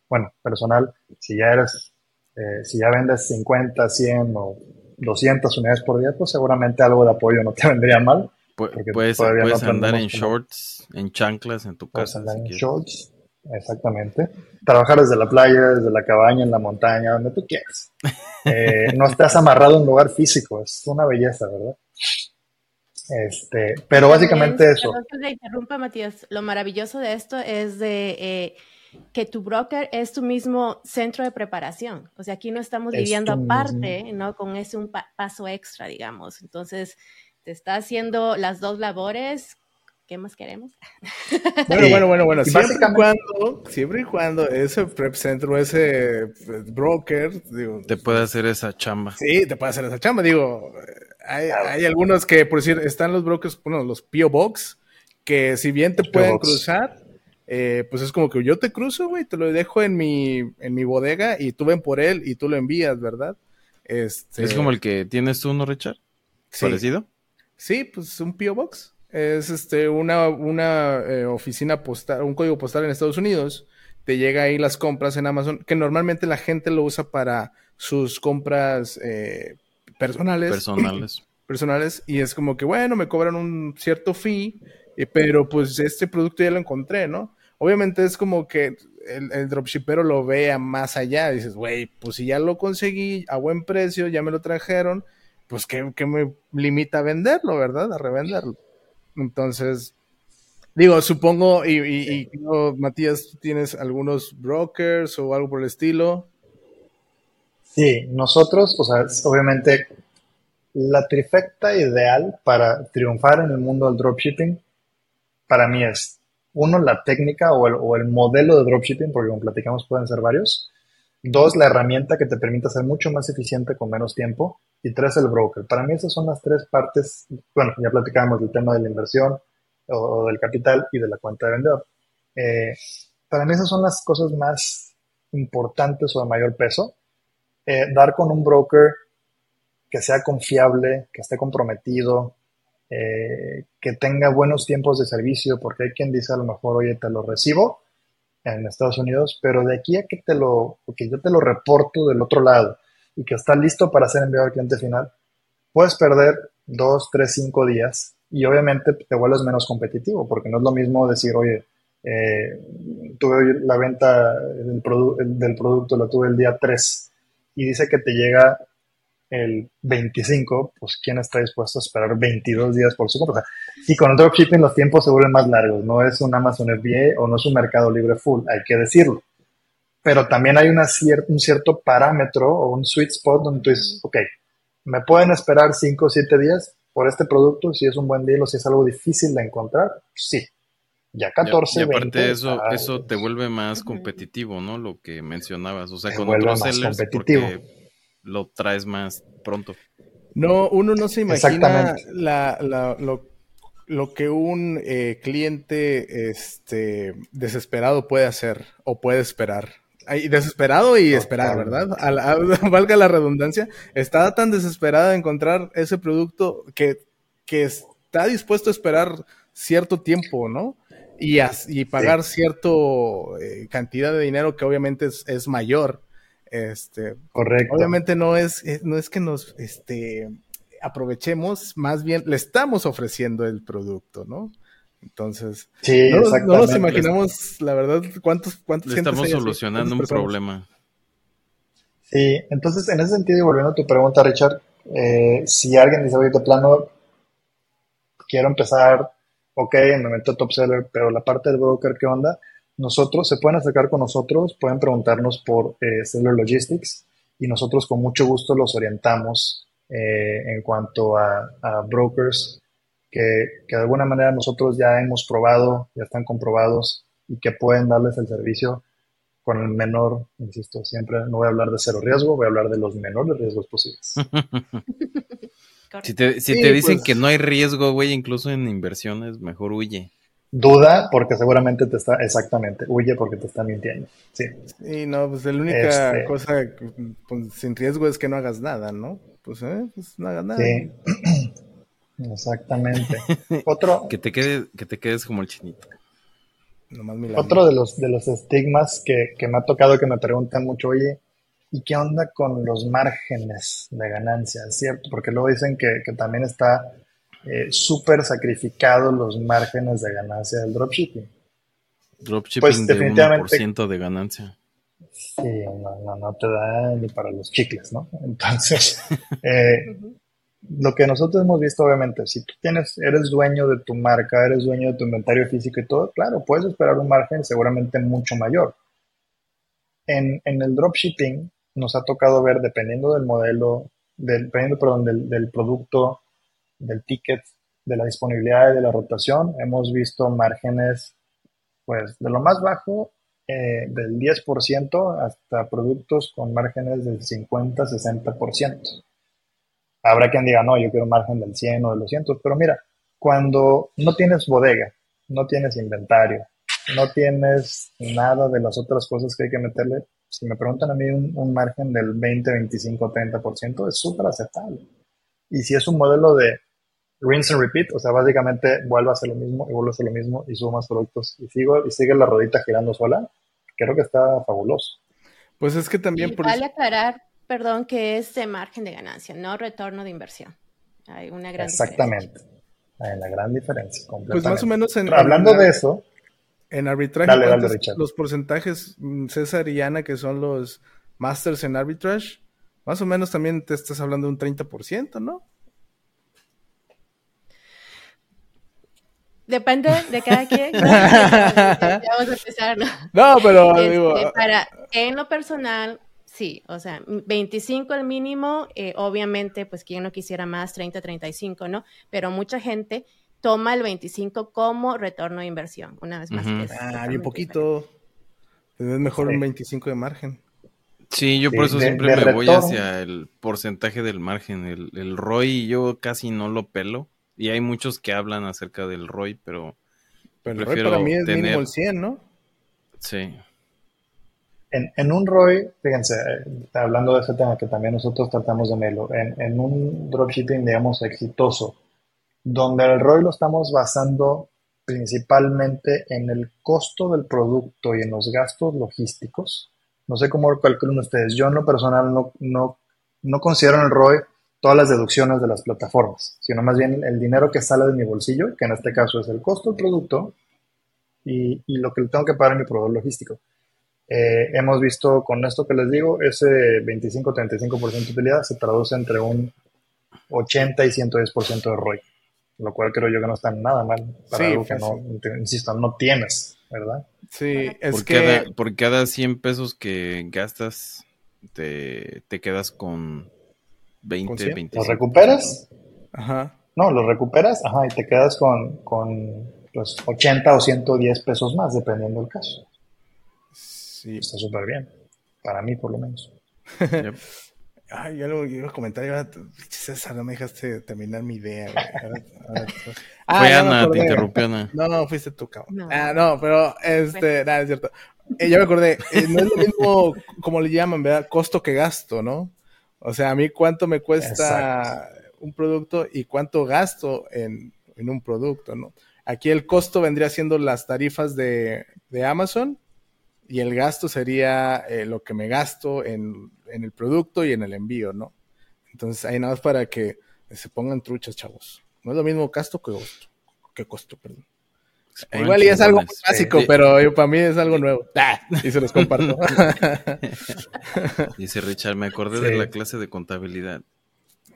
Bueno, personal, si ya eres, eh, si ya vendes 50, 100 o 200 unidades por día, pues seguramente algo de apoyo no te vendría mal. puedes, puedes andar en shorts, en chanclas en tu casa. Puedes andar en shorts, exactamente. Trabajar desde la playa, desde la cabaña, en la montaña, donde tú quieras. Eh, no estás amarrado en un lugar físico, es una belleza, ¿verdad? Este, pero básicamente eso. Perdón interrumpa, Matías. Lo maravilloso de esto es de eh, que tu broker es tu mismo centro de preparación. O sea, aquí no estamos viviendo aparte, ¿no? Con ese un paso extra, digamos. Entonces, te está haciendo las dos labores. ¿Qué más queremos? Bueno, bueno, bueno, bueno. Siempre y, cuando, siempre y cuando ese prep centro, ese pues, broker, digo, te puede hacer esa chamba. Sí, te puede hacer esa chamba. Digo, hay, algunos que, por decir, están los brokers, bueno, los P.O. Box, que si bien te pueden cruzar, eh, pues es como que yo te cruzo, güey, te lo dejo en mi, en mi bodega y tú ven por él y tú lo envías, ¿verdad? Este... Es como el que tienes tú, ¿no, Richard? ¿Parecido? Sí, pues un P.O. Box. Es este, una, una eh, oficina postal, un código postal en Estados Unidos. Te llega ahí las compras en Amazon, que normalmente la gente lo usa para sus compras eh, personales. Personales. personales. Y es como que, bueno, me cobran un cierto fee, eh, pero pues este producto ya lo encontré, ¿no? Obviamente es como que el, el dropshippero lo vea más allá. Dices, güey, pues si ya lo conseguí a buen precio, ya me lo trajeron, pues ¿qué, me limita a venderlo, verdad? A revenderlo. Entonces, digo, supongo, y, y, y Matías, ¿tienes algunos brokers o algo por el estilo? Sí, nosotros, o sea, obviamente la trifecta ideal para triunfar en el mundo del dropshipping para mí es, uno, la técnica o el, o el modelo de dropshipping, porque como platicamos pueden ser varios. Dos, la herramienta que te permite ser mucho más eficiente con menos tiempo. Y tres, el broker. Para mí esas son las tres partes. Bueno, ya platicábamos del tema de la inversión o, del capital y de la cuenta de vendedor. Eh, para mí esas son las cosas más importantes o de mayor peso. Eh, dar con un broker que sea confiable, que esté comprometido, eh, que tenga buenos tiempos de servicio, porque hay quien dice a lo mejor, oye, te lo recibo en Estados Unidos, pero de aquí a que te lo, que yo te lo reporto del otro lado y que está listo para ser enviado al cliente final, puedes perder dos, tres, cinco días y obviamente te vuelves menos competitivo, porque no es lo mismo decir, oye, eh, tuve la venta del, producto, lo tuve el día 3 y dice que te llega el 25, pues ¿quién está dispuesto a esperar 22 días por su compra? y con el dropshipping los tiempos se vuelven más largos, no es un Amazon FBA o no es un mercado libre full, hay que decirlo. Pero también hay una un cierto parámetro o un sweet spot donde tú dices, ok, ¿me pueden esperar 5 o 7 días por este producto si es un buen deal o si es algo difícil de encontrar? Sí. Ya 14, y, aparte de eso, eso te vuelve más competitivo, ¿no? Lo que mencionabas, o sea, con otros sellers porque lo traes más pronto. No, uno no se imagina la, lo, que un eh, cliente este, desesperado puede hacer o puede esperar. desesperado y esperar, ¿verdad? valga la redundancia, está tan desesperado de encontrar ese producto que, que está dispuesto a esperar cierto tiempo, ¿no? Y, y pagar cierta eh, cantidad de dinero que obviamente es, es mayor este, Correcto. Obviamente no es, eh, no es que nos este, aprovechemos, más bien le estamos ofreciendo el producto, ¿no? Entonces, no, nos imaginamos, la verdad, cuántos, cuántos le estamos solucionando un problema. Sí, entonces en ese sentido, y volviendo a tu pregunta, Richard, eh, si alguien dice, oye, de plano, quiero empezar, ok, me meto top seller, pero la parte del broker, ¿qué onda? nosotros, se pueden acercar con nosotros, pueden preguntarnos por eh, Seller Logistics y nosotros con mucho gusto los orientamos eh, en cuanto a, brokers que, de alguna manera nosotros ya hemos probado, ya están comprobados y que pueden darles el servicio con el menor, insisto, siempre no voy a hablar de cero riesgo, voy a hablar de los menores riesgos posibles. si te, dicen pues que no hay riesgo, güey, incluso en inversiones, mejor huye. Duda porque seguramente te está, exactamente, huye porque te está mintiendo. Sí. Y no, pues la única este cosa pues, sin riesgo es que no hagas nada, ¿no? Pues, eh, pues no hagas nada. Sí. Exactamente. Otro. que te quede, que te quedes como el chinito. Otro de los, de los estigmas que, que me ha tocado que me preguntan mucho, oye, ¿y qué onda con los márgenes de ganancia? ¿Cierto? Porque luego dicen que, que también está eh, súper sacrificados los márgenes de ganancia del dropshipping. Dropshipping pues, de definitivamente, 1% de ganancia. Sí, no, no, te da ni para los chicles, ¿no? Entonces, eh, lo que nosotros hemos visto, obviamente, si tú tienes, eres dueño de tu marca, eres dueño de tu inventario físico y todo, claro, puedes esperar un margen seguramente mucho mayor. En, en el dropshipping nos ha tocado ver, dependiendo del modelo, del, dependiendo, perdón, del, producto, del ticket, de la disponibilidad y de la rotación. Hemos visto márgenes pues de lo más bajo eh, del 10% hasta productos con márgenes del 50-60%. Habrá quien diga, no, yo quiero margen del 100 o del 200, pero mira, cuando no tienes bodega, no tienes inventario, no tienes nada de las otras cosas que hay que meterle, si me preguntan a mí un, un margen del 20, 25, 30% es súper aceptable. Y si es un modelo de rinse and repeat, o sea, básicamente vuelve a hacer lo mismo y vuelve a hacer lo mismo y subo más productos y sigo y sigue la rodita girando sola, creo que está fabuloso. Pues es que también por vale aclarar, perdón, que es de margen de ganancia, no retorno de inversión. Hay una gran Exactamente. Hay una gran diferencia. Pues más o menos en, hablando de eso. En arbitraje, los porcentajes, mm, César y Ana, que son los masters en arbitrage, más o menos también te estás hablando de un 30%, ¿no? Depende de cada quien. vamos a empezar, ¿no? No, pero este, digo... Para, en lo personal, sí, o sea, 25 el mínimo, eh, obviamente, pues quien no quisiera más, 30, 35, ¿no? Pero mucha gente toma el 25 como retorno de inversión, una vez más. ah, bien poquito. Es mejor un 25 de margen. Sí, yo por eso siempre me voy hacia el porcentaje del margen. El, el ROI yo casi no lo pelo. Y hay muchos que hablan acerca del ROI, pero. Pero el ROI para mí es mínimo el 100, ¿no? Sí. En, un ROI, fíjense, eh, hablando de ese tema que también nosotros tratamos de verlo, en, en un dropshipping, digamos, exitoso, donde el ROI lo estamos basando principalmente en el costo del producto y en los gastos logísticos. No sé cómo calculan ustedes. Yo en lo personal no, no, considero el ROI todas las deducciones de las plataformas, sino más bien el dinero que sale de mi bolsillo, que en este caso es el costo del producto y, lo que tengo que pagar a mi proveedor logístico. Eh, hemos visto con esto que les digo, ese 25-35% de utilidad se traduce entre un 80 y 110% de ROI, lo cual creo yo que no está nada mal para algo que no, insisto, no tienes, ¿verdad? Sí, es por que... Cada, por cada 100 pesos que gastas, te, te quedas con 20, 20. ¿Los recuperas? Ajá. No, los recuperas, ajá, y te quedas con, con pues, 80 o 110 pesos más, dependiendo del caso. Sí. Está súper bien. Para mí, por lo menos. Ay, yo lo iba a comentar y ahora, César, no me dejaste terminar mi idea. ah, Fue Ana, te interrumpió Ana. No, no, fuiste tú, cabrón. Ah, no, pero, este, nada, es cierto. Eh, ya me acordé, eh, no es lo mismo, como le llaman, ¿verdad? Costo que gasto, ¿no? O sea, a mí cuánto me cuesta un producto y cuánto gasto en, en, un producto, ¿no? Aquí el costo vendría siendo las tarifas de, de Amazon y el gasto sería eh, lo que me gasto en, el producto y en el envío, ¿no? Entonces, ahí nada más para que se pongan truchas, chavos. No es lo mismo gasto que costo, que costo, perdón. Igual y es algo básico, pero para mí es algo nuevo. Ah, y se los comparto. Dice Richard, me acordé de la clase de contabilidad.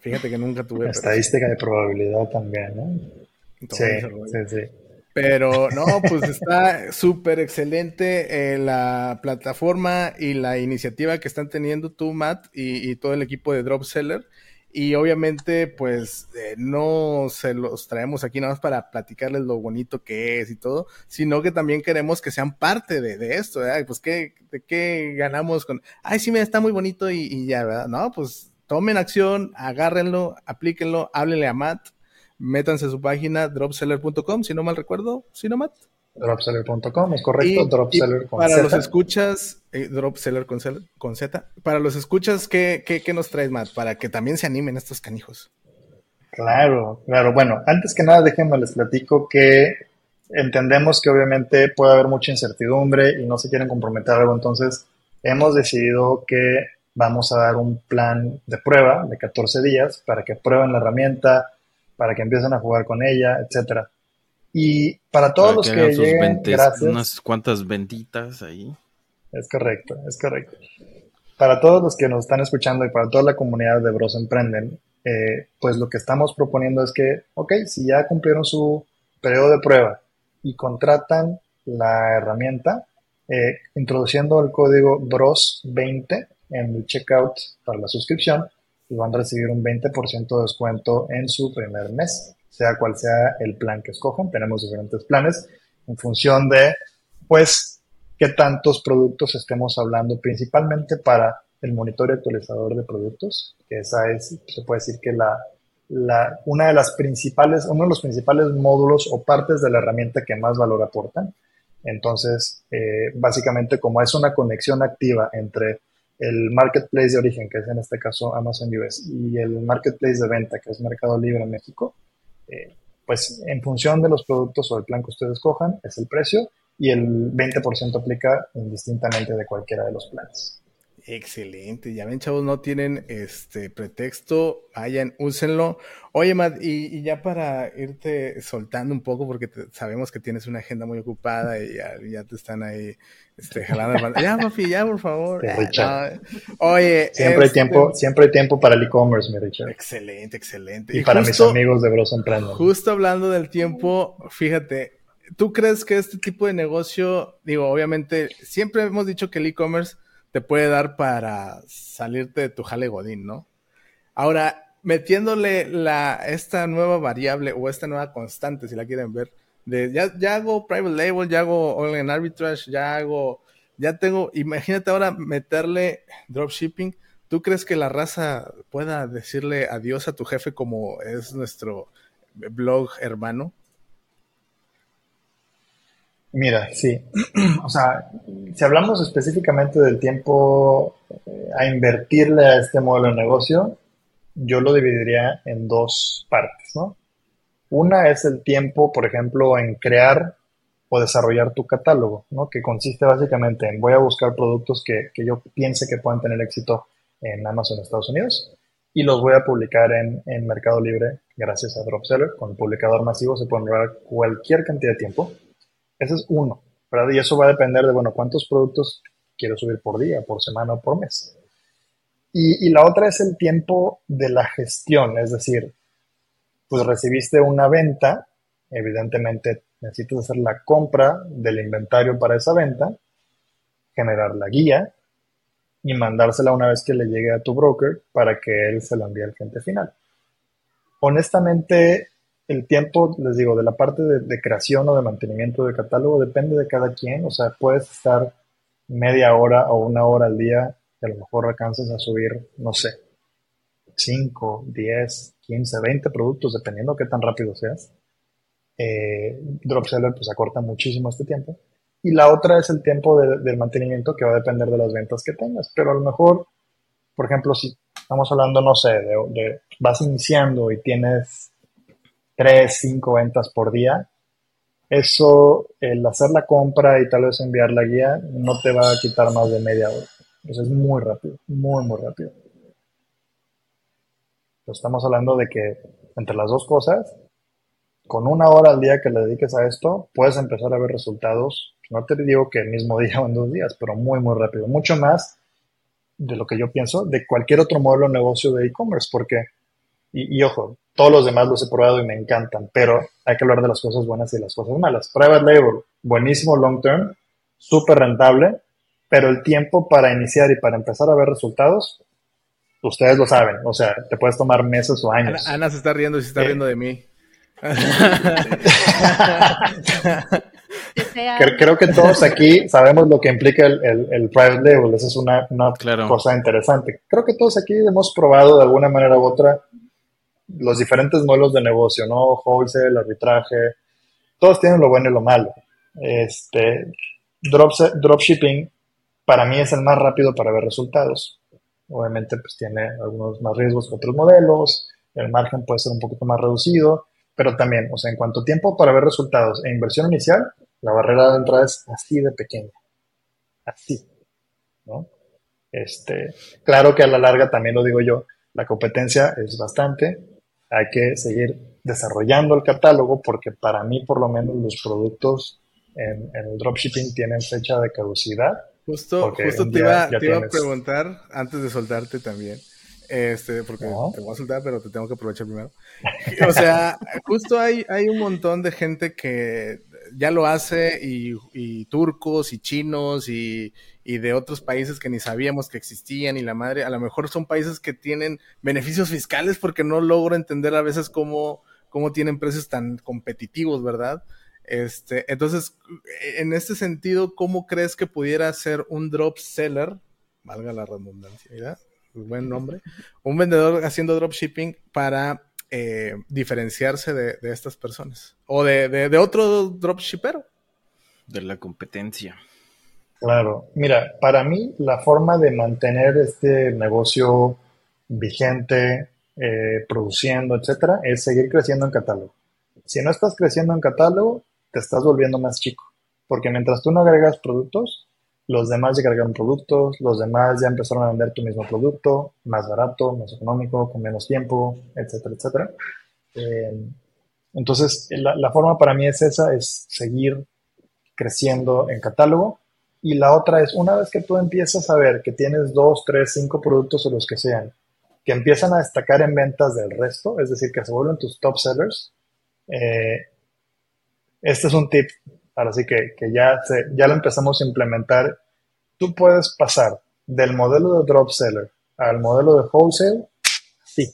Fíjate que nunca tuve. estadística de probabilidad también, ¿no? sí, sí, sí. Pero no, pues está súper excelente eh, la plataforma y la iniciativa que están teniendo tú, Matt, y, todo el equipo de Drop Seller. Y obviamente, pues eh, no se los traemos aquí nada más para platicarles lo bonito que es y todo, sino que también queremos que sean parte de, esto. Pues, ¿qué, ¿de qué ganamos con? Ay, sí, me está muy bonito y, y ya, ¿verdad? No, pues tomen acción, agárrenlo, aplíquenlo, háblenle a Matt métanse a su página dropseller.com, si no mal recuerdo, si no Matt. Dropseller.com, es correcto, dropseller con Para los escuchas, eh, dropseller con, con, Z, para los escuchas, ¿qué, ¿qué, nos traes, Matt? Para que también se animen estos canijos. Claro, claro. Bueno, antes que nada, déjenme les platico que entendemos que obviamente puede haber mucha incertidumbre y no se quieren comprometer algo, entonces hemos decidido que vamos a dar un plan de prueba de 14 días para que prueben la herramienta, para que empiecen a jugar con ella, etcétera. Y para todos los que, lleguen, gracias, unas cuantas ventitas ahí. Es correcto, es correcto. Para todos los que nos están escuchando y para toda la comunidad de Bros Emprenden, eh, pues lo que estamos proponiendo es que, ok, si ya cumplieron su periodo de prueba y contratan la herramienta, eh, introduciendo el código BROS20 en el checkout para la suscripción, y van a recibir un 20% de descuento en su primer mes, sea cual sea el plan que escojan. Tenemos diferentes planes en función de, pues, qué tantos productos estemos hablando, principalmente para el monitoreo actualizador de productos, que esa es, se puede decir que la, la, una de las principales, uno de los principales módulos o partes de la herramienta que más valor aportan. Entonces, eh, básicamente, como es una conexión activa entre el marketplace de origen, que es en este caso Amazon US, y el marketplace de venta, que es Mercado Libre en México, eh, pues en función de los productos o el plan que ustedes cojan, es el precio y el 20% aplica indistintamente de cualquiera de los planes. Excelente, ya ven chavos, no tienen este pretexto, vayan, úsenlo. Oye, Matt, y, ya para irte soltando un poco, porque sabemos que tienes una agenda muy ocupada y ya, te están ahí este, jalando Ya, papi, ya, por favor. oye, siempre hay este, tiempo, siempre hay tiempo para el e-commerce, mi Richard. Excelente, excelente. Y, para mis amigos de Bros Emprendedor. Justo hablando del tiempo, fíjate, ¿tú crees que este tipo de negocio, digo, obviamente, siempre hemos dicho que el e-commerce te puede dar para salirte de tu jale godín, ¿no? Ahora, metiéndole la, esta nueva variable o esta nueva constante, si la quieren ver, de ya, ya hago private label, ya hago online arbitrage, ya hago, ya tengo, imagínate ahora meterle dropshipping. ¿Tú crees que la raza pueda decirle adiós a tu jefe como es nuestro blog hermano? Mira, sí. O sea, si hablamos específicamente del tiempo eh, a invertirle a este modelo de negocio, yo lo dividiría en dos partes, ¿no? Una es el tiempo, por ejemplo, en crear o desarrollar tu catálogo, ¿no? Que consiste básicamente en voy a buscar productos que, que yo piense que puedan tener éxito en Amazon Estados Unidos y los voy a publicar en, en Mercado Libre gracias a Dropseller. Con el publicador masivo se puede lograr cualquier cantidad de tiempo ese es uno, ¿verdad? Y eso va a depender de, bueno, cuántos productos quiero subir por día, por semana o por mes. Y, y la otra es el tiempo de la gestión, es decir, pues recibiste una venta, evidentemente necesitas hacer la compra del inventario para esa venta, generar la guía y mandársela una vez que le llegue a tu broker para que él se la envíe al cliente final. Honestamente, el tiempo, les digo, de la parte de, creación o de mantenimiento de catálogo depende de cada quien. O sea, puedes estar media hora o una hora al día y a lo mejor alcanzas a subir, no sé, 5, 10, 15, 20 productos, dependiendo de qué tan rápido seas. Eh, Dropseller pues acorta muchísimo este tiempo. Y la otra es el tiempo del mantenimiento que va a depender de las ventas que tengas. Pero a lo mejor, por ejemplo, si estamos hablando, no sé, de, vas iniciando y tienes 3, 5 ventas por día, eso, el hacer la compra y tal vez enviar la guía, no te va a quitar más de media hora. Eso es muy rápido, muy, muy rápido. estamos hablando de que entre las dos cosas, con una hora al día que le dediques a esto, puedes empezar a ver resultados. No te digo que el mismo día o en dos días, pero muy, muy rápido. Mucho más de lo que yo pienso de cualquier otro modelo de negocio de e-commerce, porque, y, ojo, todos los demás los he probado y me encantan, pero hay que hablar de las cosas buenas y de las cosas malas. Private Label, buenísimo long term, súper rentable, pero el tiempo para iniciar y para empezar a ver resultados, ustedes lo saben, o sea, te puedes tomar meses o años. Ana, se está riendo y se está eh, riendo de mí. Creo que todos aquí sabemos lo que implica el, el, private label, esa es una, cosa interesante. Creo que todos aquí hemos probado de alguna manera u otra los diferentes modelos de negocio, ¿no? Wholesale, arbitraje, todos tienen lo bueno y lo malo. Este, dropshipping para mí es el más rápido para ver resultados. Obviamente pues tiene algunos más riesgos que otros modelos, el margen puede ser un poquito más reducido, pero también, o sea, en cuanto a tiempo para ver resultados e inversión inicial, la barrera de entrada es así de pequeña. Así. ¿no? Este, claro que a la larga, también lo digo yo, la competencia es bastante. Hay que seguir desarrollando el catálogo porque para mí, por lo menos, los productos en, el dropshipping tienen fecha de caducidad. Justo, justo te, iba, te iba a preguntar, antes de soltarte también, este, porque te voy a soltar, pero te tengo que aprovechar primero. O sea, justo hay, hay un montón de gente que ya lo hace y, turcos y chinos y, de otros países que ni sabíamos que existían y la madre, a lo mejor son países que tienen beneficios fiscales porque no logro entender a veces cómo, cómo tienen precios tan competitivos, ¿verdad? Este, entonces, en este sentido, ¿cómo crees que pudiera ser un drop seller? Valga la redundancia, ¿verdad? buen nombre, un vendedor haciendo dropshipping para eh, diferenciarse de, estas personas o de, de, otro dropshippero. De la competencia. Claro, mira, para mí la forma de mantener este negocio vigente, eh, produciendo, etcétera, es seguir creciendo en catálogo. Si no estás creciendo en catálogo, te estás volviendo más chico, porque mientras tú no agregas productos, los demás ya cargaron productos, los demás ya empezaron a vender tu mismo producto, más barato, más económico, con menos tiempo, etcétera, etcétera. Eh, entonces, la, forma para mí es esa, es seguir creciendo en catálogo. Y la otra es, una vez que tú empiezas a ver que tienes dos, tres, cinco productos o los que sean, que empiezan a destacar en ventas del resto, es decir, que se vuelven tus top sellers, eh, este es un tip ahora sí que, ya, ya lo empezamos a implementar, tú puedes pasar del modelo de drop seller al modelo de wholesale, sí,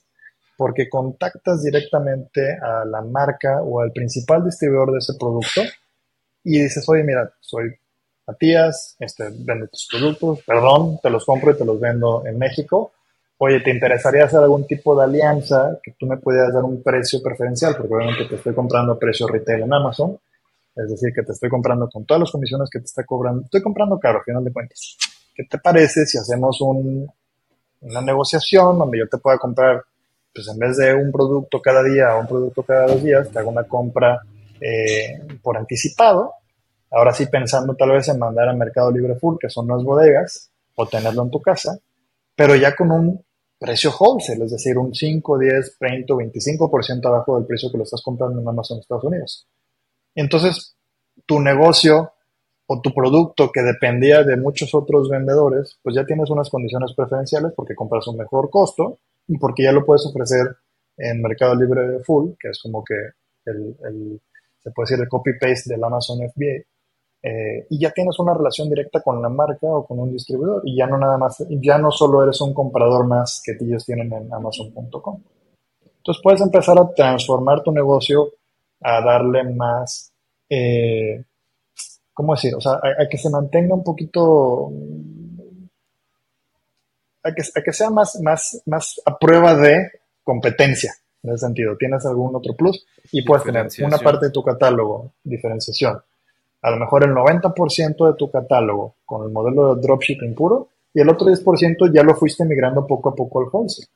porque contactas directamente a la marca o al principal distribuidor de ese producto y dices, oye, mira, soy Matías, este, vendo tus productos, perdón, te los compro y te los vendo en México. Oye, ¿te interesaría hacer algún tipo de alianza que tú me pudieras dar un precio preferencial? Porque obviamente te estoy comprando a precio retail en Amazon es decir, que te estoy comprando con todas las comisiones que te está cobrando. Estoy comprando caro, al final de cuentas. ¿Qué te parece si hacemos una negociación donde yo te pueda comprar, pues en vez de un producto cada día o un producto cada dos días, te hago una compra eh, por anticipado? Ahora sí pensando tal vez en mandar a Mercado Libre Full, que son las bodegas, o tenerlo en tu casa, pero ya con un precio wholesale, es decir, un 5, 10, 20 o 25% abajo del precio que lo estás comprando en Amazon Estados Unidos. Entonces, tu negocio o tu producto que dependía de muchos otros vendedores, pues ya tienes unas condiciones preferenciales porque compras un mejor costo y porque ya lo puedes ofrecer en Mercado Libre Full, que es como que el se puede decir el copy-paste del Amazon FBA, eh, y ya tienes una relación directa con la marca o con un distribuidor y ya no nada más, ya no solo eres un comprador más que ellos tienen en amazon.com. Entonces puedes empezar a transformar tu negocio, a darle más, eh, ¿cómo decir? O sea, a, que se mantenga un poquito, a que, a que sea más, más, más a prueba de competencia, en ese sentido. Tienes algún otro plus y puedes tener una parte de tu catálogo, diferenciación, a lo mejor el 90% de tu catálogo con el modelo de dropshipping puro y el otro 10% ya lo fuiste migrando poco a poco al wholesale.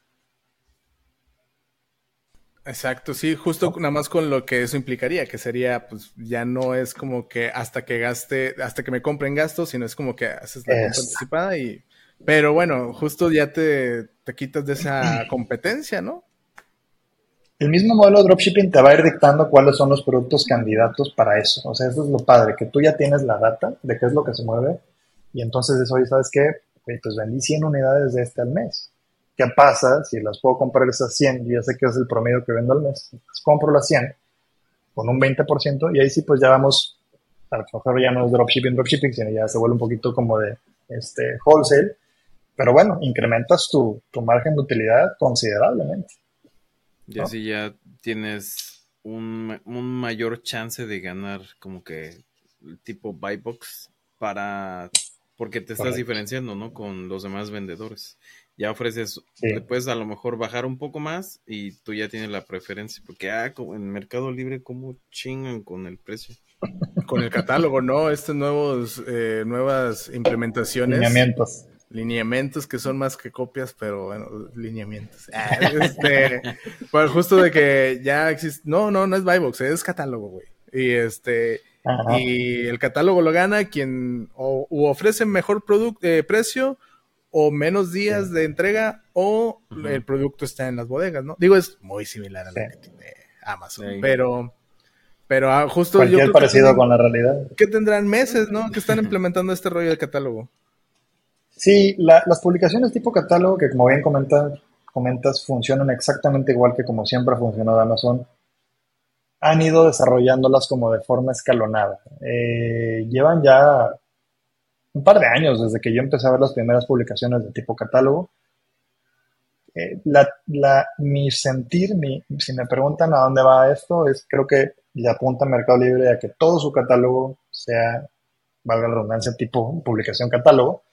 Exacto, sí, justo nada más con lo que eso implicaría, que sería, pues ya no es como que hasta que gaste, hasta que me compren gastos, sino es como que haces la compra anticipada y, pero bueno, justo ya te, te quitas de esa competencia, ¿no? El mismo modelo de dropshipping te va a ir dictando cuáles son los productos candidatos para eso. O sea, eso es lo padre, que tú ya tienes la data de qué es lo que se mueve y entonces eso, oye, ¿sabes qué? Pues vendí 100 unidades de este al mes. ¿Qué pasa si las puedo comprar esas 100? Yo ya sé que es el promedio que vendo al mes. Pues compro las 100 con un 20% y ahí sí pues ya vamos, a lo mejor ya no es dropshipping, dropshipping, sino ya se vuelve un poquito como de este wholesale. Pero bueno, incrementas tu, tu margen de utilidad considerablemente. Y así ya tienes un, mayor chance de ganar como que el tipo buy box para porque te estás diferenciando, ¿no? Con los demás vendedores. Ya ofreces, después a lo mejor bajar un poco más y tú ya tienes la preferencia, porque ah, en Mercado Libre, ¿cómo chingan con el precio? Con el catálogo, ¿no? Estas nuevos, eh, nuevas implementaciones. Lineamientos lineamientos que son más que copias, pero bueno, lineamientos. Este, pues justo de que ya existe, no, no, no es Buybox, es catálogo, güey. Y este, y el catálogo lo gana quien o ofrece mejor producto, eh, precio o menos días de entrega o el producto está en las bodegas, ¿no? Digo, es muy similar a lo que tiene Amazon, pero pero ah, justo Cualquier parecido con la realidad. Que tendrán meses, ¿no? Que están implementando este rollo de catálogo. Sí, las publicaciones tipo catálogo, que como bien comentas, comentas, funcionan exactamente igual que como siempre ha funcionado Amazon, han ido desarrollándolas como de forma escalonada. Eh, llevan ya un par de años desde que yo empecé a ver las primeras publicaciones de tipo catálogo. Eh, mi sentir, si me preguntan a dónde va esto, es creo que le apunta a Mercado Libre a que todo su catálogo sea, valga la redundancia, tipo publicación catálogo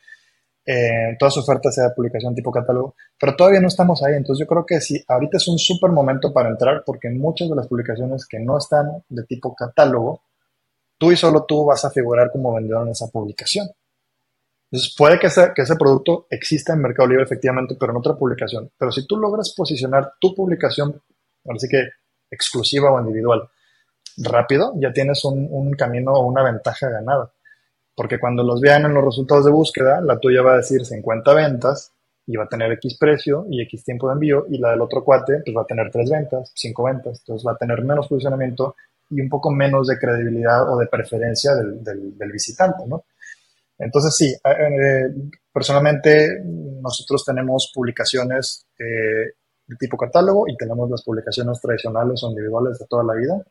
eh, toda su oferta sea de publicación tipo catálogo, pero todavía no estamos ahí, entonces yo creo que sí, ahorita es un súper momento para entrar porque muchas de las publicaciones que no están de tipo catálogo, tú y solo tú vas a figurar como vendedor en esa publicación. Entonces puede que ese, producto exista en Mercado Libre efectivamente, pero en otra publicación. Pero si tú logras posicionar tu publicación, así que exclusiva o individual, rápido, ya tienes un camino o una ventaja ganada. Porque cuando los vean en los resultados de búsqueda, la tuya va a decir 50 ventas y va a tener X precio y X tiempo de envío y la del otro cuate pues va a tener 3 ventas, 5 ventas. Entonces va a tener menos posicionamiento y un poco menos de credibilidad o de preferencia del, visitante, ¿no? Entonces sí, eh, eh, personalmente nosotros tenemos publicaciones eh, de tipo catálogo y tenemos las publicaciones tradicionales o individuales de toda la vida.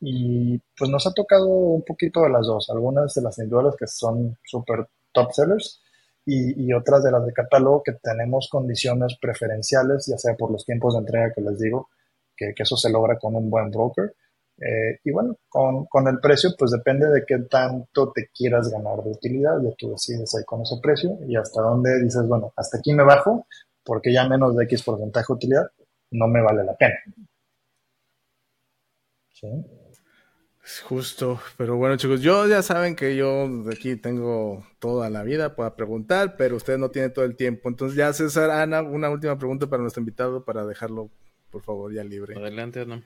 Y pues nos ha tocado un poquito de las dos, algunas de las individuales que son súper top sellers y, otras de las de catálogo que tenemos condiciones preferenciales, ya sea por los tiempos de entrega que les digo, que, eso se logra con un buen broker. Eh, y bueno, con, con, el precio, pues depende de qué tanto te quieras ganar de utilidad, ya tú decides ahí con ese precio y hasta dónde dices, bueno, hasta aquí me bajo, porque ya menos de X porcentaje de utilidad no me vale la pena. Justo, pero bueno chicos, yo ya saben que yo aquí tengo toda la vida para preguntar, pero ustedes no tienen todo el tiempo. Entonces ya César, Ana, una última pregunta para nuestro invitado para dejarlo, por favor, ya libre. Adelante, Ana.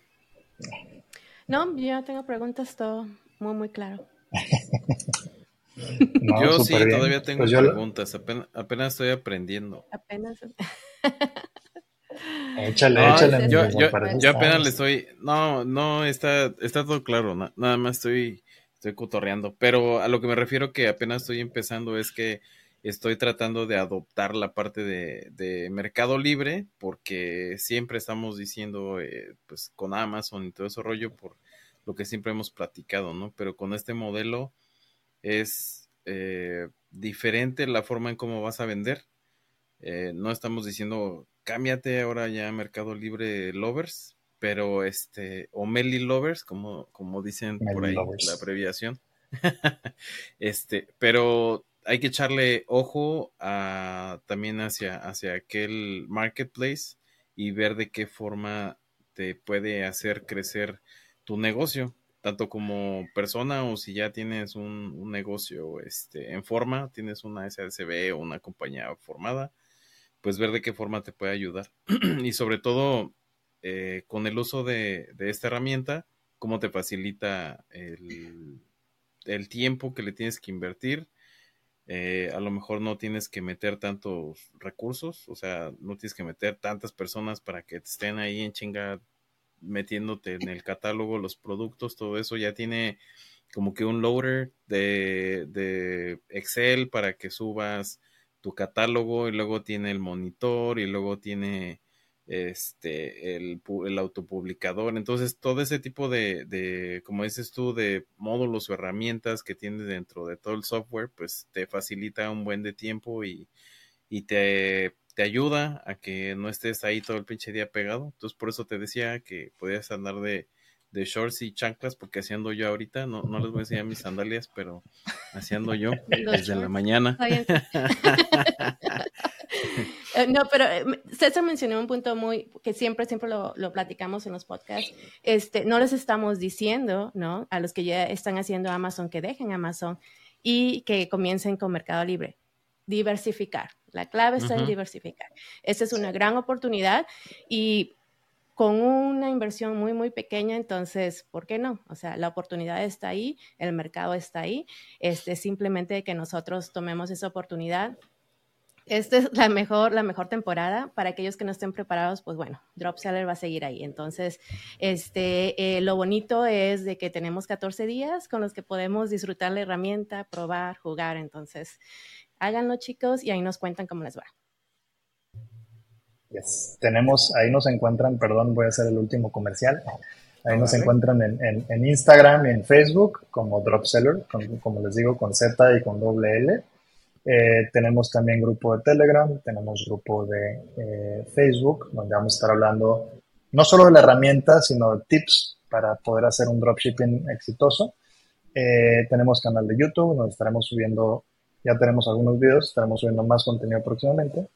No, yo ya tengo preguntas, todo muy, muy claro. yo sí, todavía tengo pues preguntas, apenas estoy aprendiendo. Apenas. Échale, échale. Yo, apenas le estoy. No, no, está, está todo claro. nada más estoy, estoy cotorreando. Pero a lo que me refiero que apenas estoy empezando es que estoy tratando de adoptar la parte de, Mercado Libre, porque siempre estamos diciendo, eh, pues con Amazon y todo ese rollo, por lo que siempre hemos platicado, ¿no? Pero con este modelo es eh, diferente la forma en cómo vas a vender. Eh, no estamos diciendo, cámbiate ahora ya a Mercado Libre Lovers, pero este, o Meli Lovers, como, como dicen por ahí la abreviación. este, pero hay que echarle ojo a, también hacia, hacia aquel marketplace y ver de qué forma te puede hacer crecer tu negocio, tanto como persona o si ya tienes un, negocio este, en forma, tienes una SASB o una compañía formada, pues ver de qué forma te puede ayudar. y sobre todo, eh, con el uso de, de, esta herramienta, cómo te facilita el, el tiempo que le tienes que invertir eh, a lo mejor no tienes que meter tantos recursos, o sea, no tienes que meter tantas personas para que estén ahí en chinga metiéndote en el catálogo los productos, todo eso ya tiene como que un loader de, de Excel para que subas tu catálogo y luego tiene el monitor y luego tiene este, el, el, autopublicador. Entonces, todo ese tipo de, de, como dices tú, de módulos o herramientas que tiene dentro de todo el software, pues te facilita un buen de tiempo y, y te, te ayuda a que no estés ahí todo el pinche día pegado. Entonces, por eso te decía que podías andar de, de shorts y chanclas, porque haciendo yo ahorita, no, no les voy a enseñar mis sandalias, pero haciendo yo desde la mañana. Eh, no, pero eh, César mencionó un punto muy que siempre, siempre lo, lo, platicamos en los podcasts. Este, no les estamos diciendo, ¿no? A los que ya están haciendo Amazon que dejen Amazon y que comiencen con Mercado Libre. Diversificar. La clave está en diversificar. Esa es una gran oportunidad y con una inversión muy, muy pequeña, entonces, ¿por qué no? O sea, la oportunidad está ahí, el mercado está ahí, este, simplemente que nosotros tomemos esa oportunidad, esta es la mejor, la mejor temporada. Para aquellos que no estén preparados, pues bueno, Drop Seller va a seguir ahí. Entonces, este, eh, lo bonito es de que tenemos 14 días con los que podemos disfrutar la herramienta, probar, jugar. Entonces, háganlo chicos y ahí nos cuentan cómo les va. Tenemos, ahí nos encuentran, perdón, voy a hacer el último comercial. Ahí nos encuentran en, en, Instagram y en Facebook como Drop Seller, como les digo, con Z y con doble L. Eh, tenemos también grupo de Telegram, tenemos grupo de eh, Facebook, donde vamos a estar hablando no solo de la herramienta, sino de tips para poder hacer un dropshipping exitoso. Eh, tenemos canal de YouTube, donde estaremos subiendo, ya tenemos algunos videos, estaremos subiendo más contenido próximamente.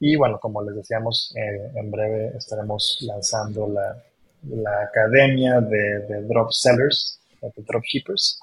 Y bueno, como les decíamos, en breve estaremos lanzando la, la academia de, de drop sellers, de dropshippers.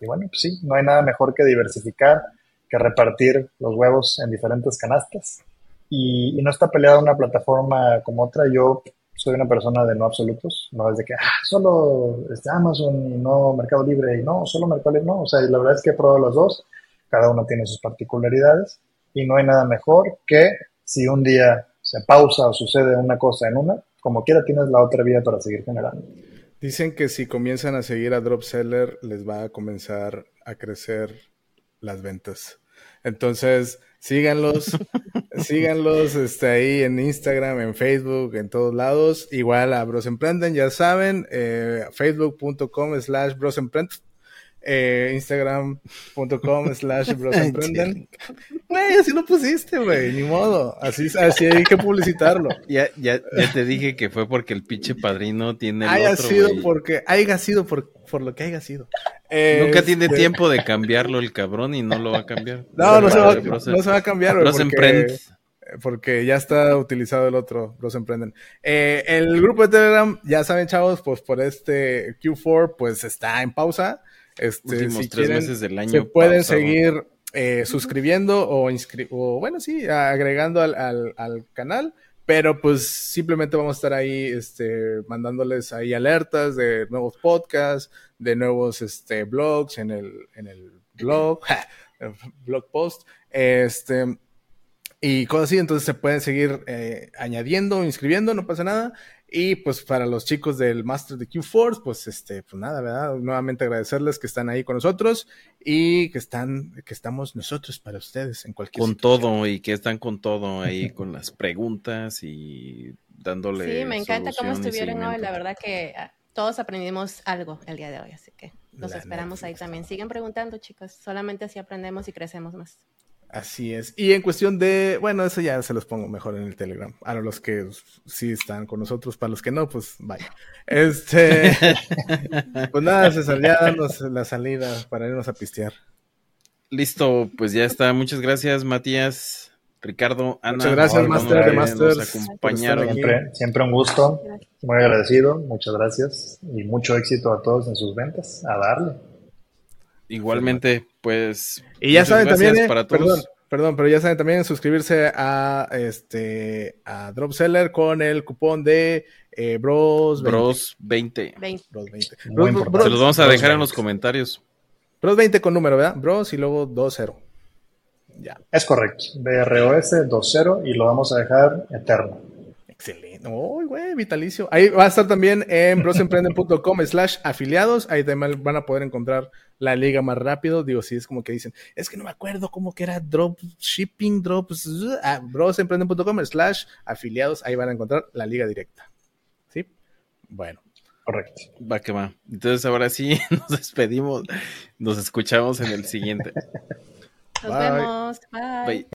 y bueno, pues sí, no hay nada mejor que diversificar que repartir los huevos en diferentes canastas. Y, no está peleada una plataforma como otra. Yo soy una persona de no absolutos, no es de que ah, solo este Amazon y no Mercado Libre y no, solo Mercado Libre, no. O sea, la verdad es que he probado los dos, cada uno tiene sus particularidades y no hay nada mejor que si un día se pausa o sucede una cosa en una, como quiera tienes la otra vía para seguir generando. Dicen que si comienzan a seguir a Dropseller les va a comenzar a crecer las ventas. Entonces, síganlos, síganlos este, ahí en Instagram, en Facebook, en todos lados. Igual a Bros Emprenden, ya saben, eh, facebook.com slash Bros eh, Instagram.com slash Bros Güey, así lo pusiste, güey, ni modo. Así, así hay que publicitarlo. Ya, ya, ya te dije que fue porque el pinche padrino tiene el haya sido porque, haya sido por, por lo que haya sido. Nunca tiene este, tiempo de cambiarlo el cabrón y no lo va a cambiar. No, no se va, no se va a cambiar, güey. Porque, porque ya está utilizado el otro, Emprenden. Eh, el grupo de Telegram, ya saben, chavos, pues por este Q4, pues está en pausa. Este, si tres meses del año. Se pueden seguir eh, suscribiendo o, o, bueno, sí, agregando al, al, al, canal. Pero pues simplemente vamos a estar ahí este, mandándoles ahí alertas de nuevos podcasts, de nuevos este, blogs en el, en el blog, blog post. Este, y cosas así. Entonces se pueden seguir eh, añadiendo, inscribiendo, no pasa nada. Y pues para los chicos del Master de Q-Force, pues este, pues nada, ¿verdad? Nuevamente agradecerles que están ahí con nosotros y que están, que estamos nosotros para ustedes en cualquier Con todo y que están con todo ahí con las preguntas y dándole. Sí, me encanta cómo estuvieron hoy. La verdad que ah, todos aprendimos algo el día de hoy, así que los La esperamos neta, ahí también. Sigan preguntando, chicos. Solamente así aprendemos y crecemos más. Así es. Y en cuestión de, bueno, eso ya se los pongo mejor en el Telegram. A los que sí están con nosotros, para los que no, pues vaya. Este, pues nada, César, ya danos la salida para irnos a pistear. Listo, pues ya está. Muchas gracias, Matías, Ricardo, Ana. Muchas gracias, por Master de Masters, acompañaron. Siempre, siempre un gusto, muy agradecido, muchas gracias y mucho éxito a todos en sus ventas. A darle. Igualmente, pues. Y ya saben también, eh, para todos. perdón, perdón, pero ya saben también suscribirse a este a Dropseller con el cupón de eh, Bros 20. Bros 20. 20. Bros 20. Muy Bros. Bros- Se los vamos a Bros dejar en 20. los comentarios. Bros 20 con número, ¿verdad? Bros y luego 20. Ya. Es correcto, BROS 2.0 y lo vamos a dejar eterno. Excelente. Uy, güey, vitalicio. Ahí va a estar también en brosemprenden.com slash afiliados. Ahí también van a poder encontrar la liga más rápido. Digo, si es como que dicen, es que no me acuerdo cómo que era drop shipping, drops. Ah, brosemprenden.com slash afiliados. Ahí van a encontrar la liga directa. ¿Sí? Bueno. Correcto. Va que va. Entonces ahora sí nos despedimos. Nos escuchamos en el siguiente. Nos Bye. vemos. Bye. Bye.